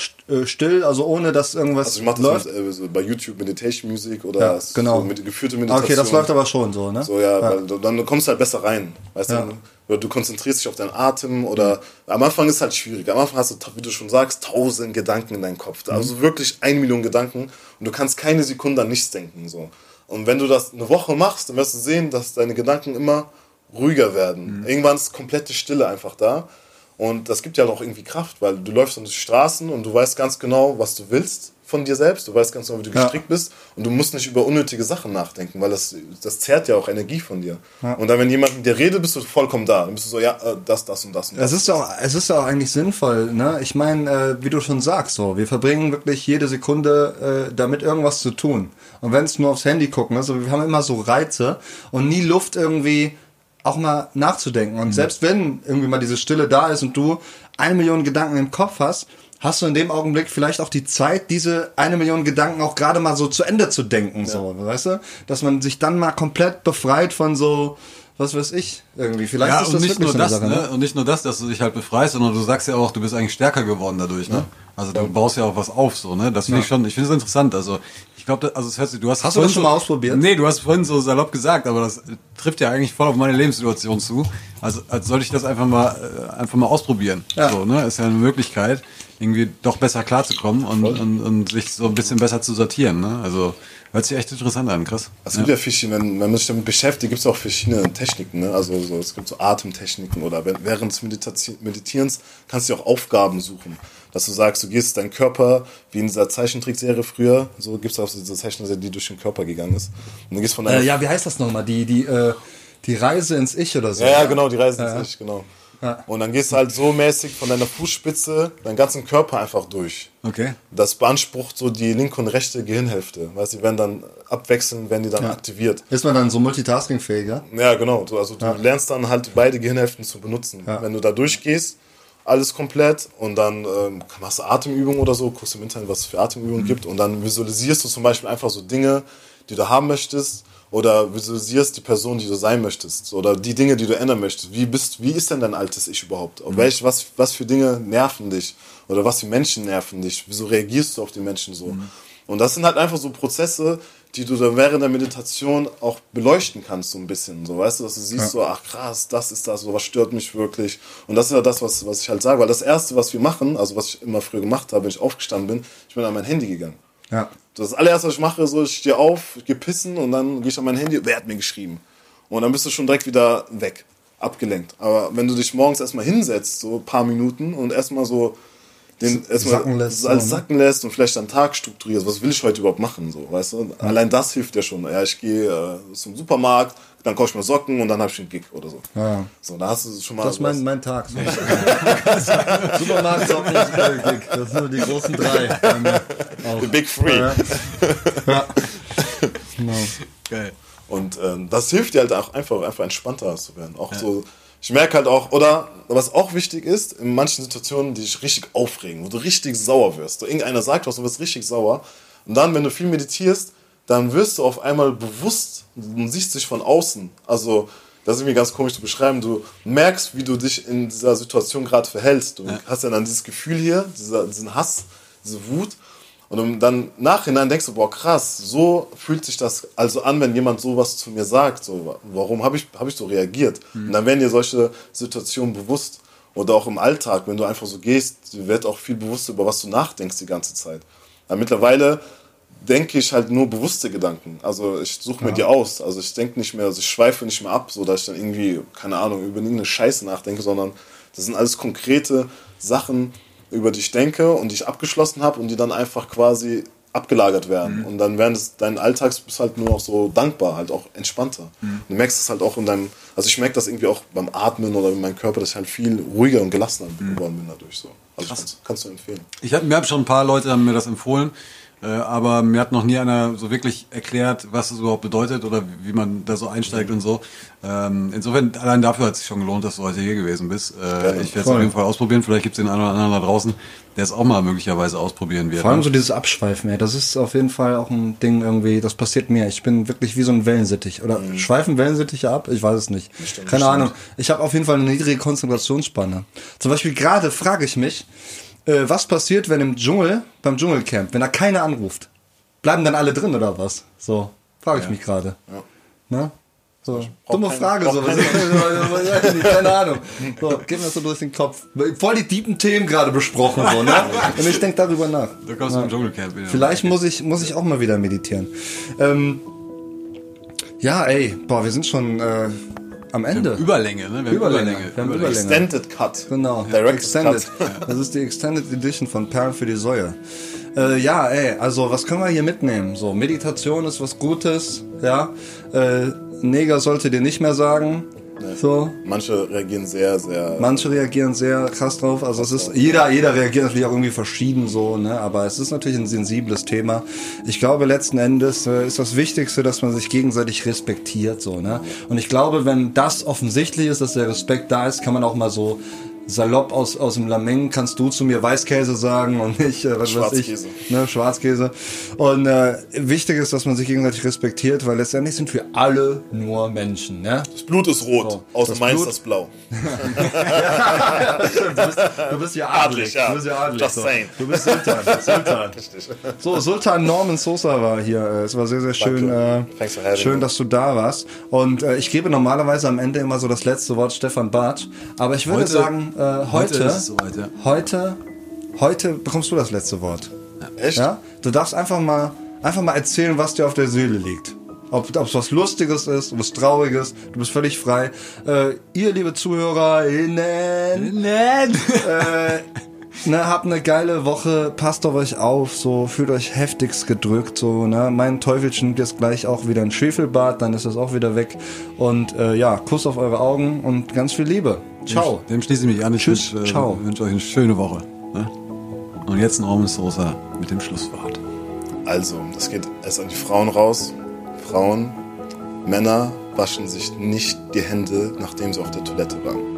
still, also ohne dass irgendwas Also ich mache läuft? das mit, äh, so bei YouTube Meditation Music oder Ja, genau. so mit geführte Meditation. Okay, das läuft aber schon so, ne? So, ja, Weil du, dann kommst du halt besser rein. Weißt du? Oder du konzentrierst dich auf deinen Atem oder am Anfang ist es halt schwierig. Am Anfang hast du, wie du schon sagst, tausend Gedanken in deinem Kopf. Also wirklich eine Million Gedanken und du kannst keine Sekunde an nichts denken. So. Und wenn du das eine Woche machst, dann wirst du sehen, dass deine Gedanken immer ruhiger werden. Irgendwann ist komplette Stille einfach da. Und das gibt ja auch irgendwie Kraft, weil du läufst an die Straßen und du weißt ganz genau, was du willst von dir selbst. Du weißt ganz genau, wie du Ja. gestrickt bist. Und du musst nicht über unnötige Sachen nachdenken, weil das, das zehrt ja auch Energie von dir. Und dann, wenn jemand mit dir redet, bist du vollkommen da. Dann bist du so, ja, äh, das, das und das und das. Es ist ja auch, es ist ja auch eigentlich sinnvoll, ne? Ich meine, äh, wie du schon sagst, so, wir verbringen wirklich jede Sekunde äh, damit irgendwas zu tun. Und wenn es nur aufs Handy gucken, also wir haben immer so Reize und nie Luft irgendwie auch mal nachzudenken. Und selbst wenn irgendwie mal diese Stille da ist und du eine Million Gedanken im Kopf hast, hast du in dem Augenblick vielleicht auch die Zeit, diese eine Million Gedanken auch gerade mal so zu Ende zu denken, so, weißt du? Dass man sich dann mal komplett befreit von so, was weiß ich, irgendwie. Vielleicht ja, ist und das nicht nur so das, Sache, ne? Und nicht nur das, dass du dich halt befreist, sondern du sagst ja auch, du bist eigentlich stärker geworden dadurch, ne? Also du baust ja auch was auf, so, ne? Das finde ich schon, ich finde es interessant. Also glaube, also es hört sich, du hast Hast du das schon so, mal ausprobiert? Nee, du hast vorhin so salopp gesagt, aber das trifft ja eigentlich voll auf meine Lebenssituation zu. Also als sollte ich das einfach mal äh, einfach mal ausprobieren. Ja. So, ne? Ist ja eine Möglichkeit, irgendwie doch besser klarzukommen und, und, und sich so ein bisschen besser zu sortieren. Ne? Also hört sich echt interessant an, krass. Es gibt ja verschiedene, wenn man sich damit beschäftigt, gibt es auch verschiedene Techniken. Ne? Also so, es gibt so Atemtechniken oder wenn- während des Meditierens kannst du auch Aufgaben suchen. Dass du sagst, du gehst deinen Körper, wie in dieser Zeichentrickserie früher, so gibt es auch so diese Zeichentrickserie, die durch den Körper gegangen ist. Und du gehst von Äh, ja, wie heißt das nochmal? Die, die, äh, die Reise ins Ich oder so. Ja, ja, genau, die Reise ins Ich, genau. Und dann gehst du halt so mäßig von deiner Fußspitze deinen ganzen Körper einfach durch. Okay. Das beansprucht so die linke und rechte Gehirnhälfte. Weißt du, die werden dann abwechselnd, werden die dann aktiviert. Ist man dann so multitaskingfähiger? Ja, genau. Du, also du lernst dann halt beide Gehirnhälften zu benutzen. Wenn du da durchgehst, alles komplett und dann ähm, machst du Atemübungen oder so, guckst im Internet, was es für Atemübungen gibt und dann visualisierst du zum Beispiel einfach so Dinge, die du haben möchtest oder visualisierst die Person, die du sein möchtest oder die Dinge, die du ändern möchtest. Wie bist, wie ist denn dein altes Ich überhaupt? Auf welch, was, was für Dinge nerven dich oder was für Menschen nerven dich? Wieso reagierst du auf die Menschen so? Und das sind halt einfach so Prozesse, die du dann während der Meditation auch beleuchten kannst, so ein bisschen. So, weißt du, dass du siehst, so, ach krass, das ist das, so was stört mich wirklich. Und das ist ja das, was, was ich halt sage. Weil das Erste, was wir machen, also was ich immer früher gemacht habe, wenn ich aufgestanden bin, ich bin an mein Handy gegangen. Ja. Das allererste, was ich mache, so, ich stehe auf, ich gehe pissen und dann gehe ich an mein Handy, wer hat mir geschrieben? Und dann bist du schon direkt wieder weg, abgelenkt. Aber wenn du dich morgens erstmal hinsetzt, so ein paar Minuten und erstmal so den erstmal sacken lässt, alles so, ne? sacken lässt und vielleicht deinen Tag strukturierst, was will ich heute überhaupt machen, so, weißt du? Allein das hilft ja schon. Ja, ich gehe äh, zum Supermarkt, dann kaufe ich mir Socken und dann habe ich einen Gig oder so. Ja. So, da hast du schon mal Das ist mein, mein Tag. So. Supermarkt, Socken, Gig. Das sind nur die großen drei. The Big Free. Ja. Ja. Genau. Geil. Und ähm, das hilft dir halt auch einfach, einfach entspannter zu werden. Auch so ich merke halt auch, oder was auch wichtig ist, in manchen Situationen, die dich richtig aufregen, wo du richtig sauer wirst. So, irgendeiner sagt was, du wirst richtig sauer. Und dann, wenn du viel meditierst, dann wirst du auf einmal bewusst und siehst dich von außen. Also, das ist irgendwie ganz komisch zu beschreiben. Du merkst, wie du dich in dieser Situation gerade verhältst. Du hast ja dann dieses Gefühl hier, dieser, diesen Hass, diese Wut. Und dann nachhinein denkst du, boah, krass, so fühlt sich das also an, wenn jemand sowas zu mir sagt. So, warum habe ich, hab ich so reagiert? Und dann werden dir solche Situationen bewusst. Oder auch im Alltag, wenn du einfach so gehst, wird auch viel bewusster, über was du nachdenkst die ganze Zeit. Aber mittlerweile denke ich halt nur bewusste Gedanken. Also ich suche mir Ja. die aus. Also ich denke nicht mehr, also ich schweife nicht mehr ab, so dass ich dann irgendwie, keine Ahnung, über irgendeine Scheiße nachdenke, sondern das sind alles konkrete Sachen, über die ich denke und die ich abgeschlossen habe und die dann einfach quasi abgelagert werden. Und dann während des, dein Alltags bist du halt nur noch so dankbar, halt auch entspannter. Du merkst es halt auch in deinem, also ich merke das irgendwie auch beim Atmen oder in meinem Körper, dass ich halt viel ruhiger und gelassener geworden bin dadurch so. Also kannst, kannst du empfehlen. Ich hab, mir haben schon ein paar Leute haben mir das empfohlen, aber mir hat noch nie einer so wirklich erklärt, was das überhaupt bedeutet oder wie, man da so einsteigt und so. Ähm, insofern, allein dafür hat es sich schon gelohnt, dass du heute hier gewesen bist. Äh, Gerne. ich werde es auf jeden Fall ausprobieren. Vielleicht gibt es den einen oder anderen da draußen, der es auch mal möglicherweise ausprobieren wird. Vor allem ne? so dieses Abschweifen, ey. Das ist auf jeden Fall auch ein Ding irgendwie, das passiert mir. Ich bin wirklich wie so ein Wellensittich. Oder schweifen Wellensittiche ab? Ich weiß es nicht. Bestimmt, Keine bestimmt. Ahnung. Ich habe auf jeden Fall eine niedrige Konzentrationsspanne. Zum Beispiel gerade frage ich mich, äh, was passiert, wenn im Dschungel, beim Dschungelcamp, wenn da keiner anruft? Bleiben dann alle drin oder was? So, frage ich mich gerade. Ne? So, dumme Frage, so. keine- Ahnung. So, geht mir das so durch den Kopf. Voll die tiefen Themen gerade besprochen, so, ne? Und ich denke darüber nach. Da kommst du im Dschungelcamp wieder. Vielleicht muss ich, muss ich auch mal wieder meditieren. Ähm, ja, ey, boah, wir sind schon äh, am Ende. Überlänge, ne? Wir haben Überlänge. Überlänge. Wir haben Überlänge. Extended Cut. Genau, Directed Extended. Cut. Das ist die Extended Edition von Perlen für die Säue. Äh, ja, ey, also was können wir hier mitnehmen? So, Meditation ist was Gutes, ja. Äh, Neger sollte dir nicht mehr sagen. So, Manche reagieren sehr, sehr. Manche reagieren sehr krass drauf. Also es ist jeder, jeder reagiert natürlich auch irgendwie verschieden so, ne? Aber es ist natürlich ein sensibles Thema. Ich glaube letzten Endes äh, ist das Wichtigste, dass man sich gegenseitig respektiert so, ne? Und ich glaube, wenn das offensichtlich ist, dass der Respekt da ist, kann man auch mal so salopp aus aus dem Lameng kannst du zu mir Weißkäse sagen und nicht äh, was weiß ich, Schwarzkäse. ne, Schwarzkäse. Und äh, wichtig ist, dass man sich gegenseitig respektiert, weil letztendlich sind wir alle nur Menschen, ne? Das Blut ist rot, So, außer das meins Blut- das blau. du, bist, du bist ja adlig. Adlig, ja. Du bist ja adlig. Just so. saying. Du bist Sultan. Sultan. Richtig. So, Sultan Norman Sosa war hier. Äh, Es war sehr, sehr schön, äh, schön, dass du da warst. Und äh, ich gebe normalerweise am Ende immer so das letzte Wort Stefan Bartsch. Aber ich würde Heute- sagen, äh, heute, heute soweit, ja. heute, heute bekommst du das letzte Wort. Echt? Ja? Du darfst einfach mal, einfach mal erzählen, was dir auf der Seele liegt. Ob es was Lustiges ist, was Trauriges, du bist völlig frei. Äh, ihr, liebe ZuhörerInnen, äh, ne, habt eine geile Woche, passt auf euch auf, so, fühlt euch heftigst gedrückt, so, ne, mein Teufelchen nimmt jetzt gleich auch wieder ein Schwefelbad, dann ist das auch wieder weg und, äh, ja, Kuss auf eure Augen und ganz viel Liebe. Ciao. Dem schließe ich mich an. Ich Tschüss, wünsche, ciao. äh, wünsche euch eine schöne Woche. Ne? Und jetzt Norman Sosa mit dem Schlusswort. Also, das geht erst an die Frauen raus. Frauen, Männer waschen sich nicht die Hände, nachdem sie auf der Toilette waren.